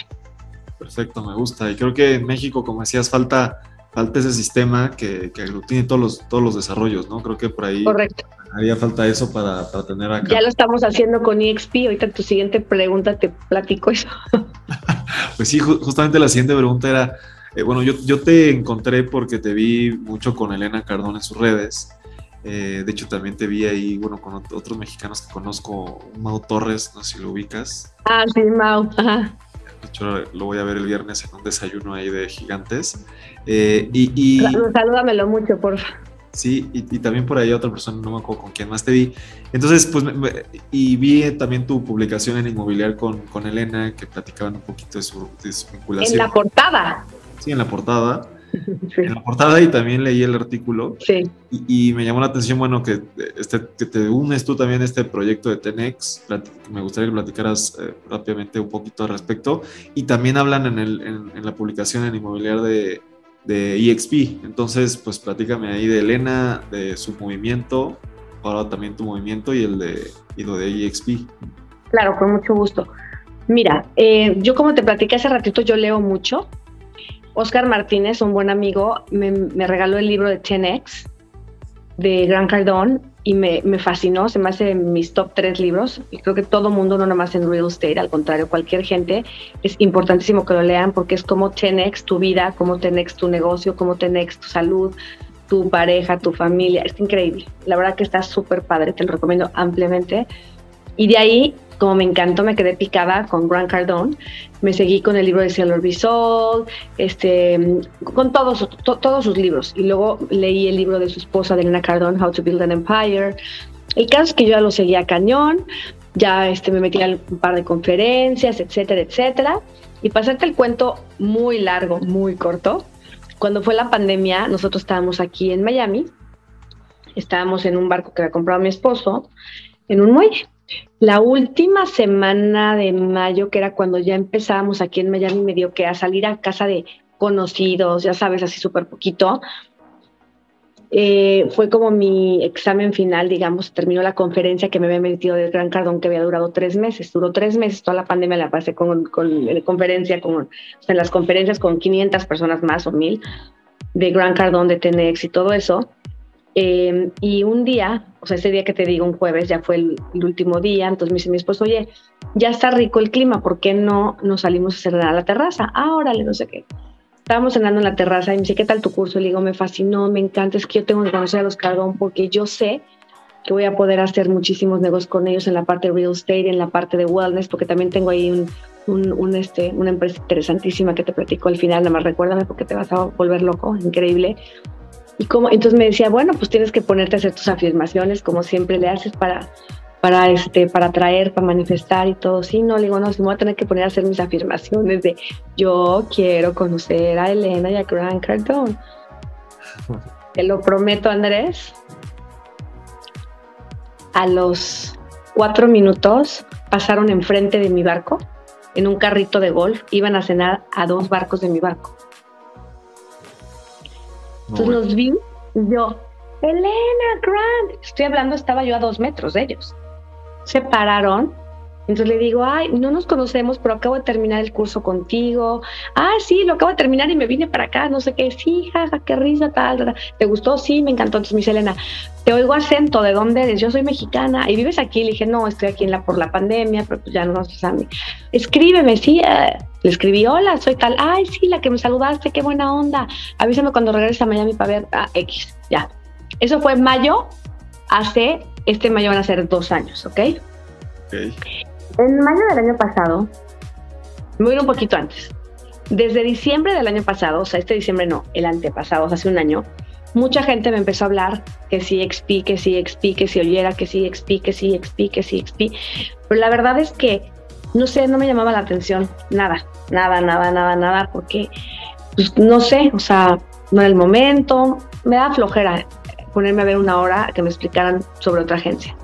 Perfecto, me gusta. Y creo que en México, como decías, falta, falta ese sistema que, que aglutine todos los, todos los desarrollos, ¿no? Creo que por ahí Correcto. haría falta eso para, para tener acá. Ya lo estamos haciendo con EXP. Ahorita tu siguiente pregunta te platico eso. pues sí, justamente la siguiente pregunta era, eh, bueno, yo, yo te encontré porque te vi mucho con Elena Cardón en sus redes eh, de hecho, también te vi ahí, bueno, con otros mexicanos que conozco, Mau Torres, no sé si lo ubicas. Ah, sí, Mau, ajá. De hecho, lo voy a ver el viernes en un desayuno ahí de gigantes. Eh, y, y, Salúdamelo mucho, por favor. Sí, y, también por ahí otra persona, no me acuerdo con quién más te vi. Entonces, pues, y vi también tu publicación en Inmobiliar con, con Elena, que platicaban un poquito de su, de su vinculación. En la portada. Sí, en la portada. En la portada y también leí el artículo. Sí. Y, me llamó la atención, bueno, que, este, que te unes tú también a este proyecto de Tenex. Me gustaría que platicaras eh, rápidamente un poquito al respecto. Y también hablan en, el, en, la publicación en Inmobiliar de, de EXP. Entonces, pues platícame ahí de Elena, de su movimiento, ahora también tu movimiento y el de, y lo de EXP. Claro, con mucho gusto. Mira, eh, yo como te platiqué hace ratito, yo leo mucho. Oscar Martínez, un buen amigo, me, regaló el libro de 10X de Gran Cardón y me, me, fascinó, se me hace mis top tres libros y creo que todo mundo, no nomás en real estate, al contrario, cualquier gente, es importantísimo que lo lean porque es como 10x tu vida, como 10x tu negocio, como 10x tu salud, tu pareja, tu familia, es increíble. La verdad que está súper padre, te lo recomiendo ampliamente. Y de ahí como me encantó, me quedé picada con Grant Cardone. Me seguí con el libro de Sailor Soul, este, con todos, todos sus libros. Y luego leí el libro de su esposa, de Elena Cardone, How to Build an Empire. El caso es que yo ya lo seguía cañón, ya este, me metí a un par de conferencias, etcétera, etcétera. Y pasarte el cuento muy largo, muy corto. Cuando fue la pandemia, nosotros estábamos aquí en Miami, estábamos en un barco que había comprado mi esposo, en un muelle. La última semana de mayo, que era cuando ya empezábamos aquí en Miami, me dio que a salir a casa de conocidos, ya sabes, así súper poquito. Eh, fue como mi examen final, digamos, terminó la conferencia que me había metido del Gran Cardón, que había durado tres meses. Duró tres meses, toda la pandemia la pasé con, con conferencia, con, en las conferencias con 500 personas más o mil de Gran Cardón, de Tenex y todo eso. Eh, y un día, o sea, ese día que te digo, un jueves, ya fue el, último día, entonces me dice mi esposo, oye, ya está rico el clima, ¿por qué no nos salimos a cenar a la terraza? Ah, órale, no sé qué. Estábamos cenando en la terraza y me dice, ¿qué tal tu curso? Le digo, me fascinó, me encanta, es que yo tengo que conocer a los Cardón porque yo sé que voy a poder hacer muchísimos negocios con ellos en la parte de real estate, en la parte de wellness, porque también tengo ahí un, un, un, este, una empresa interesantísima que te platico al final, nada más recuérdame porque te vas a volver loco, increíble. Y como, entonces me decía, bueno, pues tienes que ponerte a hacer tus afirmaciones como siempre le haces para, para, este, para atraer, para manifestar y todo. Sí, no, le digo, no, si me voy a tener que poner a hacer mis afirmaciones de yo quiero conocer a Elena y a Grant Cardone. Te lo prometo, Andrés. A los cuatro minutos pasaron enfrente de mi barco en un carrito de golf. Iban a cenar a dos barcos de mi barco. Entonces los vi y yo, Elena, Grant, estoy hablando, estaba yo a dos metros de ellos. Se pararon. Entonces le digo, ay, no nos conocemos, pero acabo de terminar el curso contigo. Ah, sí, lo acabo de terminar y me vine para acá, no sé qué. Sí, jaja, qué risa, tal, ¿Te gustó? Sí, me encantó. Entonces me dice Elena, te oigo acento, ¿de dónde eres? Yo soy mexicana y vives aquí. Le dije, no, estoy aquí en la, por la pandemia, pero pues ya no nos mí. Escríbeme, sí. Eh, le escribí, hola, soy tal, ay, sí, la que me saludaste, qué buena onda. Avísame cuando regreses a Miami para ver a X, ya. Eso fue en mayo, hace, este mayo van a ser dos años. Ok. En mayo del año pasado, me voy un poquito antes. Desde diciembre del año pasado, o sea, este diciembre no, el antepasado, hace un año, mucha gente me empezó a hablar que sí XP, que sí XP, que si oyera, que sí XP, que sí XP, que sí XP. Pero la verdad es que no sé, no me llamaba la atención, nada, nada, nada, nada, nada, porque pues, no sé, o sea, no era el momento, me da flojera ponerme a ver una hora que me explicaran sobre otra agencia.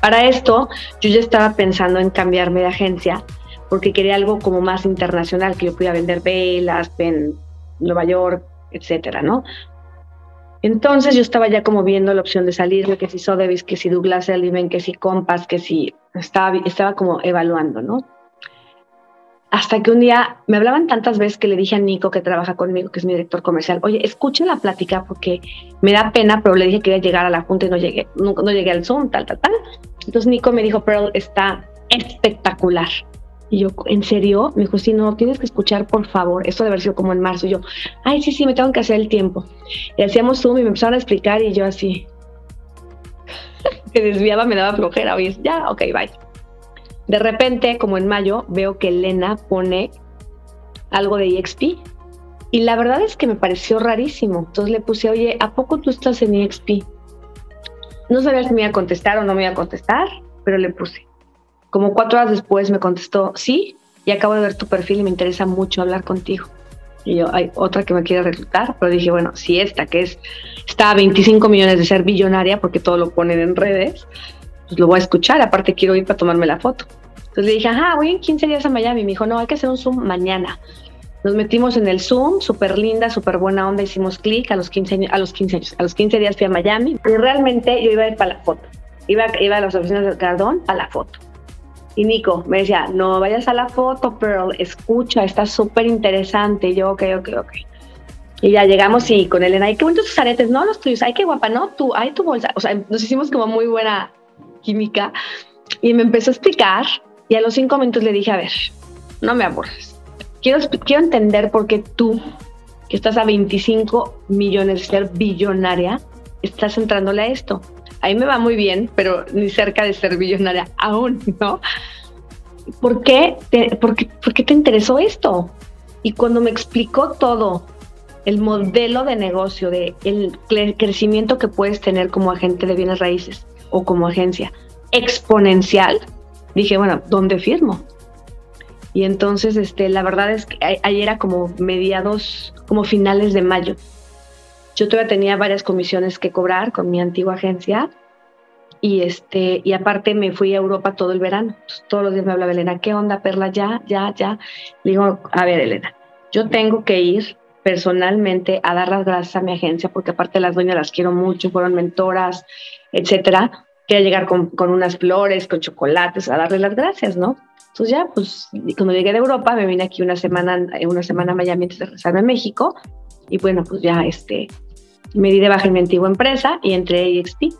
Para esto, yo ya estaba pensando en cambiarme de agencia porque quería algo como más internacional, que yo pudiera vender velas en Nueva York, etcétera, ¿no? Entonces yo estaba ya como viendo la opción de salirme, que si Sotheby's, que si Douglas Elliman, que si Compass, que si estaba, estaba como evaluando, ¿no? Hasta que un día me hablaban tantas veces que le dije a Nico, que trabaja conmigo, que es mi director comercial, oye, escucha la plática porque me da pena, pero le dije que iba a llegar a la junta y no llegué, no, no llegué al Zoom, tal, tal, tal. Entonces Nico me dijo, Pearl, está espectacular. Y yo, ¿en serio? Me dijo, sí, no, tienes que escuchar, por favor. Esto debe haber sido como en marzo. Y yo, ay, sí, sí, me tengo que hacer el tiempo. Y hacíamos Zoom y me empezaron a explicar y yo así, me desviaba, me daba flojera. Oye, ya, ok, bye. De repente, como en mayo, veo que Elena pone algo de EXP. Y la verdad es que me pareció rarísimo. Entonces le puse, oye, ¿a poco tú estás en EXP? No sabía si me iba a contestar o no me iba a contestar, pero le puse. Como cuatro horas después me contestó, sí, y acabo de ver tu perfil y me interesa mucho hablar contigo. Y yo, hay otra que me quiere reclutar, pero dije, bueno, si esta, que es, está a 25 millones de ser billonaria, porque todo lo ponen en redes, pues lo voy a escuchar, aparte quiero ir para tomarme la foto. Entonces le dije, ajá, voy en 15 días a Miami. Me dijo, no, hay que hacer un Zoom mañana. Nos metimos en el Zoom, súper linda, súper buena onda, hicimos clic a los 15 años, a los 15 años, a los 15 días fui a Miami y realmente yo iba a ir para la foto. Iba, iba a las oficinas del Cardón a la foto Y Nico me decía, no vayas a la foto, Pearl, escucha, está súper interesante. Y yo, ok, ok, ok. Y ya llegamos y con Elena, ay, qué bonitos tus aretes, no los tuyos, ay, qué guapa, no, tú, ay, tu bolsa. O sea, nos hicimos como muy buena química. Y me empezó a explicar y a los cinco minutos le dije, a ver, no me aburres. Quiero, quiero entender por qué tú, que estás a 25 millones de ser billonaria, estás entrándole a esto. A mí me va muy bien, pero ni cerca de ser billonaria aún, ¿no? ¿Por qué te, por qué, por qué te interesó esto? Y cuando me explicó todo, el modelo de negocio, de el crecimiento que puedes tener como agente de bienes raíces o como agencia exponencial, dije, bueno, ¿dónde firmo? Y entonces, este, la verdad es que ayer era como mediados, como finales de mayo. Yo todavía tenía varias comisiones que cobrar con mi antigua agencia y este y aparte me fui a Europa todo el verano. todos los días me hablaba Elena, ¿qué onda, Perla? Ya, ya, ya. Le digo, a ver, Elena, yo tengo que ir personalmente a dar las gracias a mi agencia porque aparte las dueñas las quiero mucho, fueron mentoras, etcétera. Quería llegar con, con unas flores, con chocolates, a darles las gracias, ¿no? Entonces ya, pues cuando llegué de Europa, me vine aquí una semana, una semana a Miami antes de regresarme a México. Y bueno, pues ya este, me di de baja en mi antigua empresa y entré a EXP.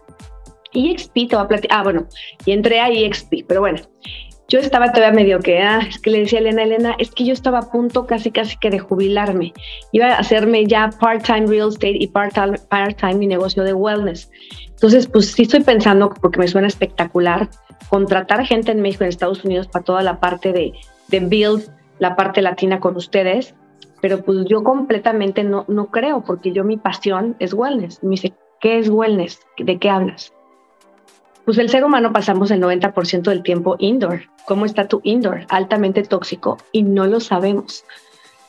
EXP te va a platicar, ah, bueno, y entré a EXP, pero bueno, yo estaba todavía medio que, ah, es que le decía a Elena, Elena, es que yo estaba a punto casi, casi que de jubilarme. Iba a hacerme ya part-time real estate y part-time part mi negocio de wellness. Entonces, pues sí estoy pensando, porque me suena espectacular, contratar gente en México, en Estados Unidos, para toda la parte de, de build, la parte latina con ustedes, pero pues yo completamente no, no creo, porque yo mi pasión es wellness. Me dice, ¿qué es wellness? ¿De qué hablas? Pues el ser humano pasamos el 90% del tiempo indoor. ¿Cómo está tu indoor? Altamente tóxico y no lo sabemos.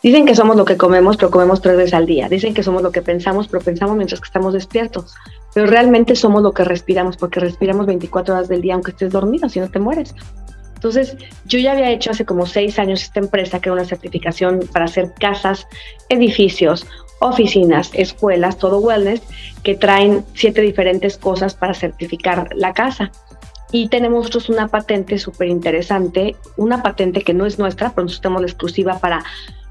Dicen que somos lo que comemos, pero comemos tres veces al día. Dicen que somos lo que pensamos, pero pensamos mientras que estamos despiertos pero realmente somos lo que respiramos, porque respiramos 24 horas del día aunque estés dormido, si no te mueres. Entonces, yo ya había hecho hace como seis años esta empresa, que era una certificación para hacer casas, edificios, oficinas, escuelas, todo wellness, que traen siete diferentes cosas para certificar la casa. Y tenemos nosotros una patente súper interesante, una patente que no es nuestra, pero nosotros tenemos la exclusiva para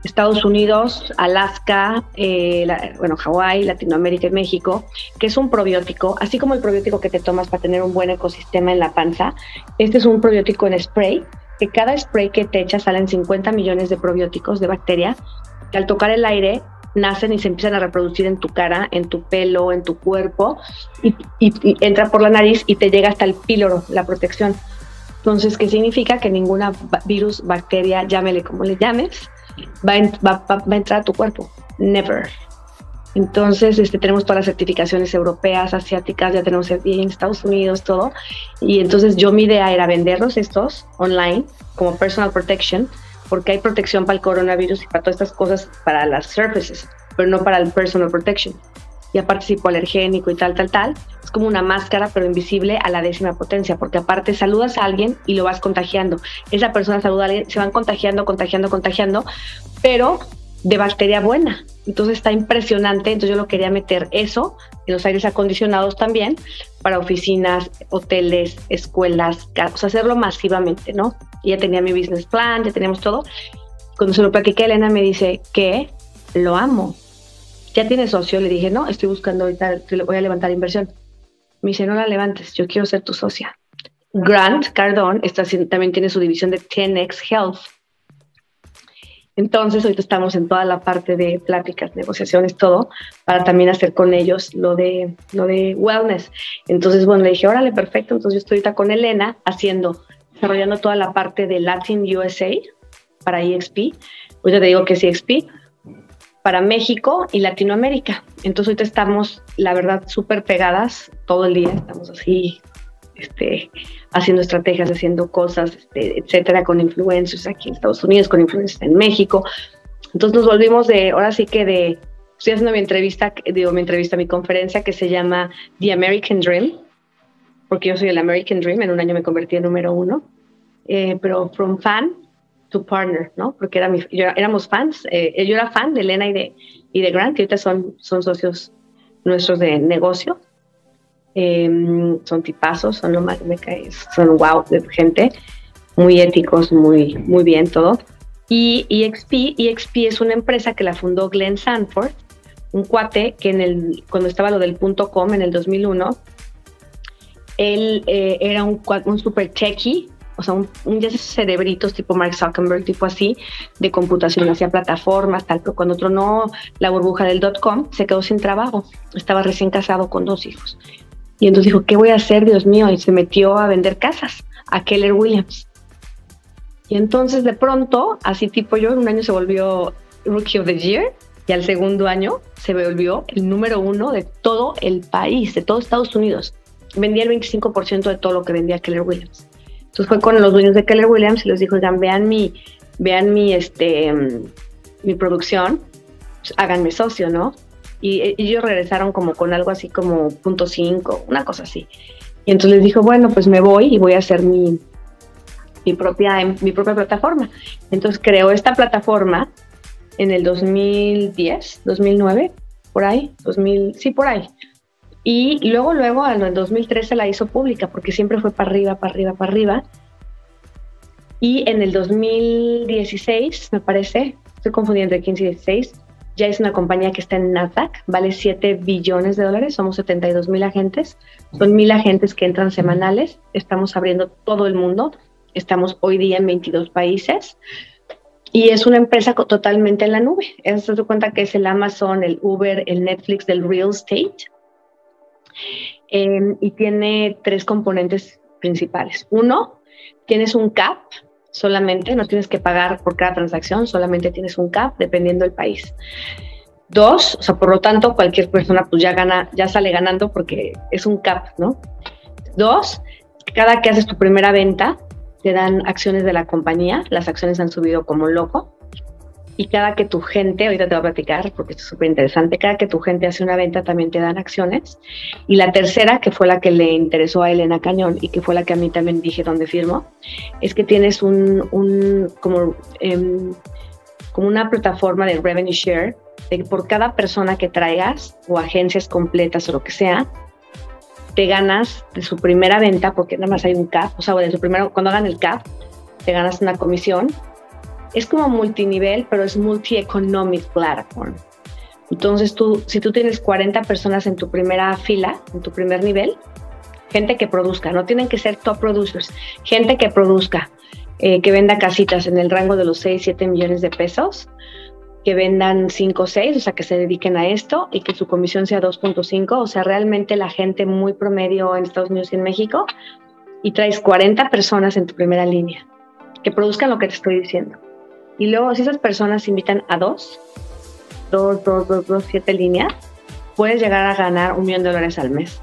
Estados Unidos, Alaska, eh, bueno, Hawái, Latinoamérica y México, que es un probiótico, así como el probiótico que te tomas para tener un buen ecosistema en la panza. Este es un probiótico en spray, que cada spray que te echas salen 50 millones de probióticos de bacterias, que al tocar el aire nacen y se empiezan a reproducir en tu cara, en tu pelo, en tu cuerpo, y, entra por la nariz y te llega hasta el píloro, la protección. Entonces, ¿qué significa? Que ninguna virus, bacteria, llámele como le llames, va, a entrar a tu cuerpo. Never. Entonces, este, tenemos todas las certificaciones europeas, asiáticas, ya tenemos en Estados Unidos, todo. Y entonces yo mi idea era venderlos estos online como personal protection, porque hay protección para el coronavirus y para todas estas cosas, para las surfaces, pero no para el personal protection. Y aparte es hipoalergénico y tal, tal, tal. Es como una máscara, pero invisible a la décima potencia, porque aparte saludas a alguien y lo vas contagiando. Esa persona saluda a alguien, se van contagiando, contagiando, contagiando, pero de bacteria buena. Entonces está impresionante. Entonces yo lo quería meter eso en los aires acondicionados también para oficinas, hoteles, escuelas, o sea, hacerlo masivamente, ¿no? Ya tenía mi business plan, ya teníamos todo. Cuando se lo platiqué, Elena me dice que lo amo. ¿Ya tienes socio? Le dije, no, estoy buscando ahorita, voy a levantar inversión. Me dice, no la levantes, yo quiero ser tu socia. Grant Cardone está, también tiene su división de 10X Health entonces, ahorita estamos en toda la parte de pláticas, negociaciones, todo, para también hacer con ellos lo de, lo de wellness. Entonces, bueno, le dije, órale, perfecto. Entonces, yo estoy ahorita con Elena haciendo, desarrollando toda la parte de Latin USA para EXP. Ahorita te digo que es EXP para México y Latinoamérica. Entonces, ahorita estamos, la verdad, súper pegadas todo el día. Estamos así este, haciendo estrategias, haciendo cosas, este, etcétera, con influencers aquí en Estados Unidos, con influencers en México. Entonces nos volvimos de, ahora sí que de, estoy haciendo mi entrevista, digo mi entrevista, mi conferencia que se llama The American Dream, porque yo soy el American Dream, en un año me convertí en número uno, eh, pero from fan to partner, ¿no? Porque era mi, éramos fans, eh, yo era fan de Elena y de, y de Grant, que ahorita son, son socios nuestros de negocio. Em, son tipazos, son lo más me cae, son wow de gente. muy éticos, muy, muy bien todo. Y EXP, EXP es una empresa que la fundó Glenn Sanford, un cuate que en el, cuando estaba lo del punto com en el 2001, él eh, era un, un super techie, o sea, un, un de cerebritos tipo Mark Zuckerberg, tipo así, de computación, hacía plataformas, tal, pero cuando tronó la burbuja del dot com, se quedó sin trabajo, estaba recién casado con dos hijos. Y entonces dijo, ¿qué voy a hacer, Dios mío? Y se metió a vender casas a Keller Williams. Y entonces de pronto, así tipo yo, en un año se volvió Rookie of the Year y al segundo año se volvió el número uno de todo el país, de todo Estados Unidos. Vendía el 25% de todo lo que vendía Keller Williams. Entonces fue con los dueños de Keller Williams y les dijo, vean mi, vean mi, este, mi producción, pues, háganme socio, ¿no? Y ellos regresaron como con algo así como punto cinco, una cosa así. Y entonces les dijo, bueno, pues me voy y voy a hacer mi, mi, propia, mi propia plataforma. Entonces creó esta plataforma en el 2010, 2009, por ahí, 2000, sí, por ahí. Y luego, luego, en el 2013 la hizo pública porque siempre fue para arriba, para arriba, para arriba. Y en el 2016, me parece, estoy confundiendo entre 15 y 16, ya es una compañía que está en Nasdaq, vale 7 billones de dólares, somos 72 mil agentes, son mil agentes que entran semanales, estamos abriendo todo el mundo, estamos hoy día en 22 países y es una empresa totalmente en la nube. Se cuenta que es el Amazon, el Uber, el Netflix del real estate Em, y tiene tres componentes principales. Uno, tienes un CAP solamente, no tienes que pagar por cada transacción, solamente tienes un CAP dependiendo del país. Dos, o sea, por lo tanto, cualquier persona pues ya gana, ya sale ganando porque es un CAP, ¿no? Dos, cada que haces tu primera venta, te dan acciones de la compañía, las acciones han subido como loco y cada que tu gente, ahorita te voy a platicar porque esto es súper interesante, cada que tu gente hace una venta también te dan acciones. Y la tercera, que fue la que le interesó a Elena Cañón y que fue la que a mí también dije dónde firmo, es que tienes un, un como, em, como una plataforma de revenue share, de que por cada persona que traigas o agencias completas o lo que sea, te ganas de su primera venta, porque nada más hay un CAP, o sea, de su primero, cuando hagan el CAP, te ganas una comisión es como multinivel, pero es multi-economic platform. Entonces, tú, si tú tienes 40 personas en tu primera fila, en tu primer nivel, gente que produzca, no tienen que ser top producers, gente que produzca, eh, que venda casitas en el rango de los 6, 7 millones de pesos, que vendan 5 o 6, o sea, que se dediquen a esto y que su comisión sea 2.5, o sea, realmente la gente muy promedio en Estados Unidos y en México, y traes 40 personas en tu primera línea, que produzcan lo que te estoy diciendo. Y luego, si esas personas invitan a dos, dos, dos, dos, dos, siete líneas, puedes llegar a ganar un millón de dólares al mes.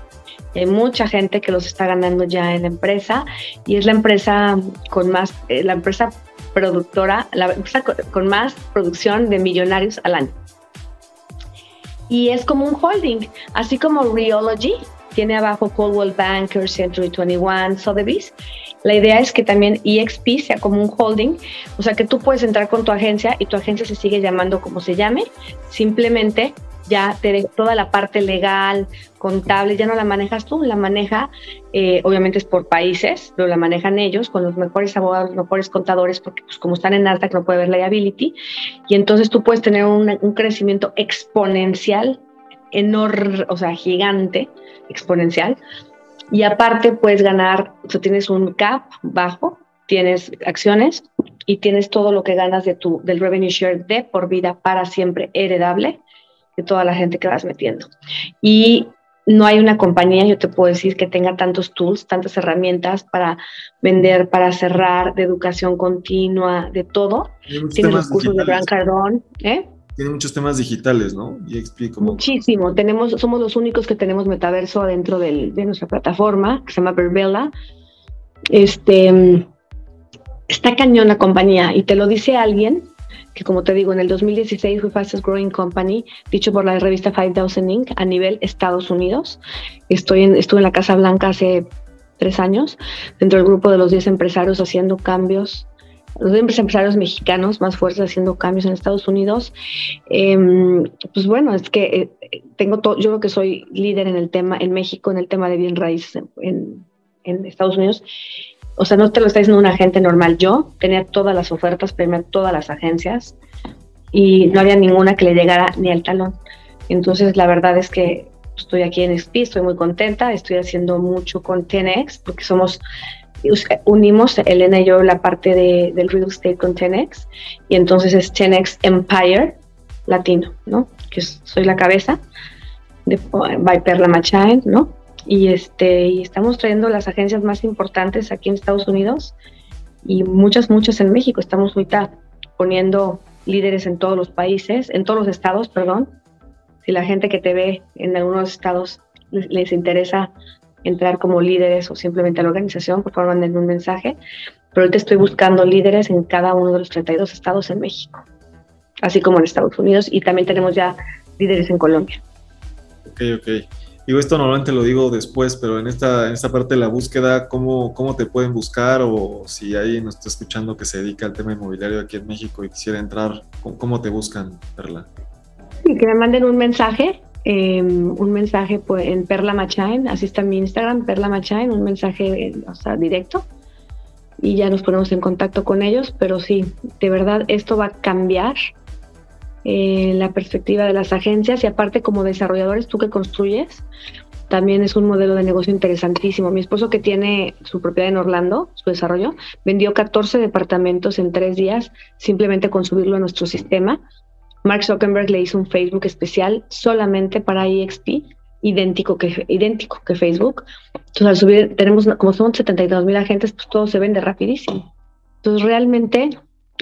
Hay mucha gente que los está ganando ya en la empresa y es la empresa con más, eh, la empresa productora, la empresa con, más producción de millonarios al año. Y es como un holding, así como Reology tiene abajo Coldwell Banker, Century 21, Sotheby's la idea es que también EXP sea como un holding, o sea que tú puedes entrar con tu agencia y tu agencia se sigue llamando como se llame, simplemente ya te toda la parte legal, contable, ya no la manejas tú, la maneja, eh, obviamente es por países, pero la manejan ellos con los mejores abogados, los mejores contadores, porque pues como están en que no puede ver liability, y entonces tú puedes tener un, un crecimiento exponencial, enorme, o sea, gigante, exponencial, y aparte puedes ganar, o sea, tienes un cap bajo, tienes acciones y tienes todo lo que ganas de tu, del revenue share de por vida para siempre heredable de toda la gente que vas metiendo. Y no hay una compañía, yo te puedo decir, que tenga tantos tools, tantas herramientas para vender, para cerrar, de educación continua, de todo. Tiene los cursos de Gran Cardón, ¿eh? Tiene muchos temas digitales, ¿no? Y explico. Muchísimo. Tenemos, somos los únicos que tenemos metaverso adentro de nuestra plataforma, que se llama Verbella. Este, está cañón la compañía y te lo dice alguien que, como te digo, en el 2016 fue Fastest Growing Company, dicho por la revista 5000 Inc. a nivel Estados Unidos. Estoy en, estuve en la Casa Blanca hace tres años, dentro del grupo de los 10 empresarios haciendo cambios los empresarios mexicanos más fuertes haciendo cambios en Estados Unidos. Em, pues bueno, es que eh, tengo todo, yo creo que soy líder en el tema, en México, en el tema de bien raíces en, en, Estados Unidos. o sea, no te lo está diciendo un agente normal. Yo tenía todas las ofertas, primero todas las agencias y no había ninguna que le llegara ni al talón. Entonces, la verdad es que estoy aquí en XP, estoy muy contenta, estoy haciendo mucho con TNX porque somos unimos Elena y yo la parte de, del real estate con TNX y entonces es TNX Empire Latino, ¿no? Que soy la cabeza de by Perla Machain, ¿no? Y este y estamos trayendo las agencias más importantes aquí en Estados Unidos y muchas muchas en México. Estamos ahorita poniendo líderes en todos los países, en todos los estados, perdón. Si la gente que te ve en algunos estados les interesa entrar como líderes o simplemente a la organización, por favor manden un mensaje. Pero ahorita estoy buscando líderes en cada uno de los 32 estados en México, así como en Estados Unidos, y también tenemos ya líderes en Colombia. Ok, ok. Digo, esto normalmente lo digo después, pero en esta, en esta parte de la búsqueda, ¿cómo, ¿cómo te pueden buscar? O si alguien nos está escuchando que se dedica al tema inmobiliario aquí en México y quisiera entrar, ¿cómo, te buscan, Perla? Sí, que me manden un mensaje Em, un mensaje pues, en Perla Machain, así está mi Instagram, Perla Machain, un mensaje o sea, directo y ya nos ponemos en contacto con ellos, pero sí, de verdad esto va a cambiar eh, la perspectiva de las agencias y aparte como desarrolladores, tú que construyes, también es un modelo de negocio interesantísimo. Mi esposo que tiene su propiedad en Orlando, su desarrollo, vendió 14 departamentos en tres días simplemente con subirlo a nuestro sistema Mark Zuckerberg le hizo un Facebook especial solamente para EXP, idéntico que, idéntico que Facebook. Entonces, al subir, tenemos, como son 72 mil agentes, pues todo se vende rapidísimo. Entonces, realmente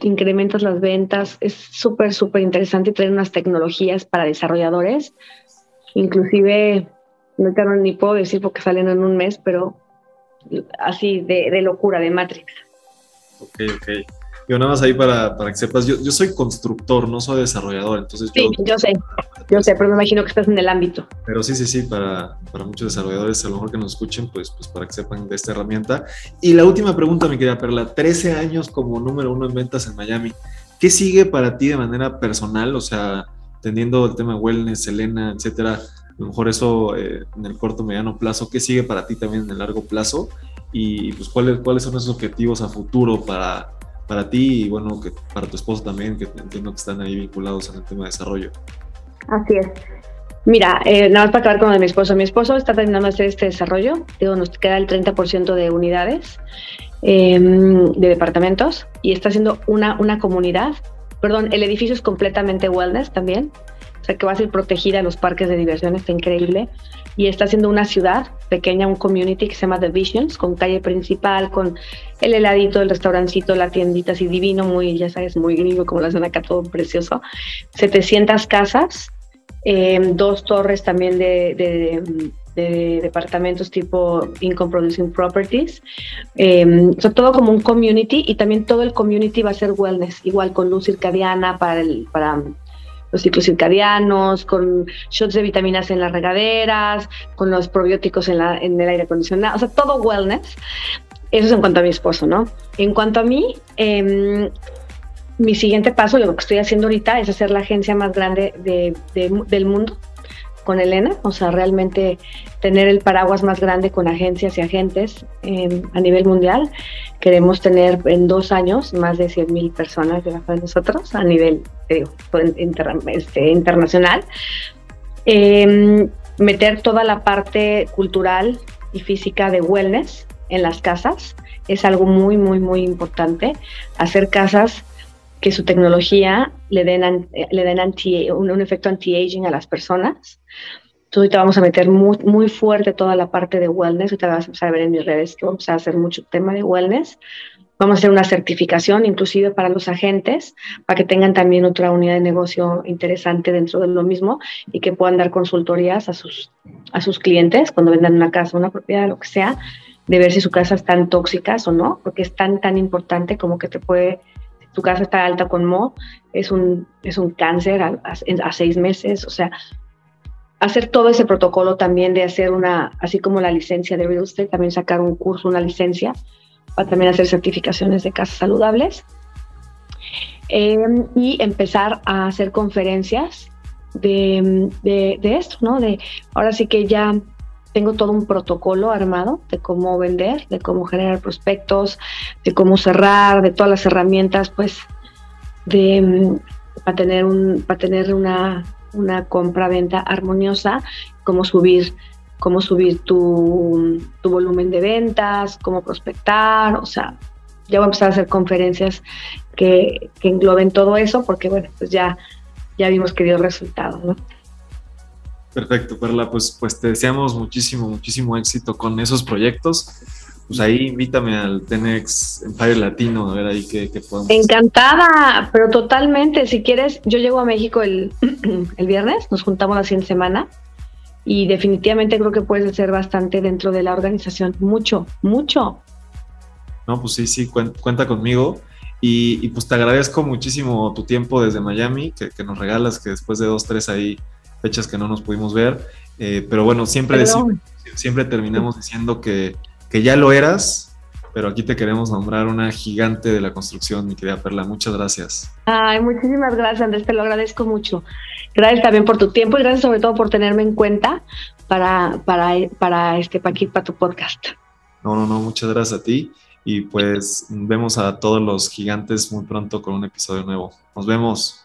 incrementas las ventas. Es súper, súper interesante traer unas tecnologías para desarrolladores. Inclusive, no te ni puedo decir porque salen en un mes, pero así de, de locura, de Matrix. Ok, ok. Yo nada más ahí para, para que sepas, yo, yo, soy constructor, no soy desarrollador, entonces sí, yo, sé, yo sé, pero me imagino que estás en el ámbito. Pero sí, sí, sí, para, para muchos desarrolladores, a lo mejor que nos escuchen, pues, pues para que sepan de esta herramienta. Y la última pregunta, mi querida Perla, 13 años como número uno en ventas en Miami, ¿qué sigue para ti de manera personal? O sea, teniendo el tema de wellness, Selena, etcétera, a lo mejor eso eh, en el corto, mediano plazo, ¿qué sigue para ti también en el largo plazo? Y pues cuáles, cuáles son esos objetivos a futuro para para ti y bueno, que para tu esposo también, que entiendo que están ahí vinculados en el tema de desarrollo. Así es. Mira, eh, nada más para acabar con mi esposo. Mi esposo está terminando de hacer este desarrollo. Digo, nos queda el 30% de unidades em, de departamentos y está haciendo una, una comunidad. Perdón, el edificio es completamente wellness también. O sea, que va a ser protegida en los parques de diversión, está increíble. Y está haciendo una ciudad pequeña, un community que se llama The Visions, con calle principal, con el heladito, el restaurancito, la tiendita así divino, muy, ya sabes, muy gringo, como la hacen acá, todo precioso. 700 casas, em, dos torres también de, departamentos tipo income producing properties. Eh, todo como un community y también todo el community va a ser wellness, igual con luz circadiana para el, para los ciclos circadianos, con shots de vitaminas en las regaderas, con los probióticos en, la, en el aire acondicionado, o sea, todo wellness. Eso es en cuanto a mi esposo, ¿no? En cuanto a mí, eh, mi siguiente paso, lo que estoy haciendo ahorita es hacer la agencia más grande de, del mundo con Elena, o sea, realmente tener el paraguas más grande con agencias y agentes em, a nivel mundial. Queremos tener en dos años más de 100 mil personas debajo de nosotros a nivel este, internacional. Em, meter toda la parte cultural y física de wellness en las casas es algo muy, muy, muy importante. Hacer casas que su tecnología le den, le den anti, un, efecto anti-aging a las personas. Entonces ahorita vamos a meter muy, muy fuerte toda la parte de wellness. Ahorita vas a ver en mis redes que vamos a hacer mucho tema de wellness. Vamos a hacer una certificación inclusive para los agentes, para que tengan también otra unidad de negocio interesante dentro de lo mismo y que puedan dar consultorías a sus, a sus clientes cuando vendan una casa, una propiedad, lo que sea, de ver si su casa están tóxicas o no, porque es tan, tan importante como que te puede tu casa está alta con Mo, es un, es un cáncer a, seis meses, o sea, hacer todo ese protocolo también de hacer una, así como la licencia de real estate, también sacar un curso, una licencia, para también hacer certificaciones de casas saludables. Em, y empezar a hacer conferencias de, de, esto, ¿no? De ahora sí que ya tengo todo un protocolo armado de cómo vender, de cómo generar prospectos, de cómo cerrar, de todas las herramientas, pues, de mm, para tener un, para tener una, una compra-venta armoniosa, cómo subir, cómo subir tu, tu volumen de ventas, cómo prospectar, o sea, ya voy a empezar a hacer conferencias que, que engloben todo eso, porque bueno, pues ya, ya vimos que dio resultados, ¿no? Perfecto, Perla. Pues, pues te deseamos muchísimo, muchísimo éxito con esos proyectos. Pues ahí invítame al Tenex Empire Latino, a ver ahí qué, podemos. Encantada, pero totalmente. Si quieres, yo llego a México el, el viernes, nos juntamos la siguiente semana y definitivamente creo que puedes hacer bastante dentro de la organización. Mucho, mucho. No, pues sí, sí, cuenta conmigo. Y, pues te agradezco muchísimo tu tiempo desde Miami, que, que nos regalas, que después de dos, tres ahí fechas que no nos pudimos ver. Eh, pero bueno, siempre, siempre terminamos diciendo que, que, ya lo eras, pero aquí te queremos nombrar una gigante de la construcción, mi querida Perla. Muchas gracias. Ay, muchísimas gracias, Andrés, te lo agradezco mucho. Gracias también por tu tiempo y gracias sobre todo por tenerme en cuenta para, para, para, este, para, para tu podcast. No, no, no, muchas gracias a ti. Y pues vemos a todos los gigantes muy pronto con un episodio nuevo. Nos vemos.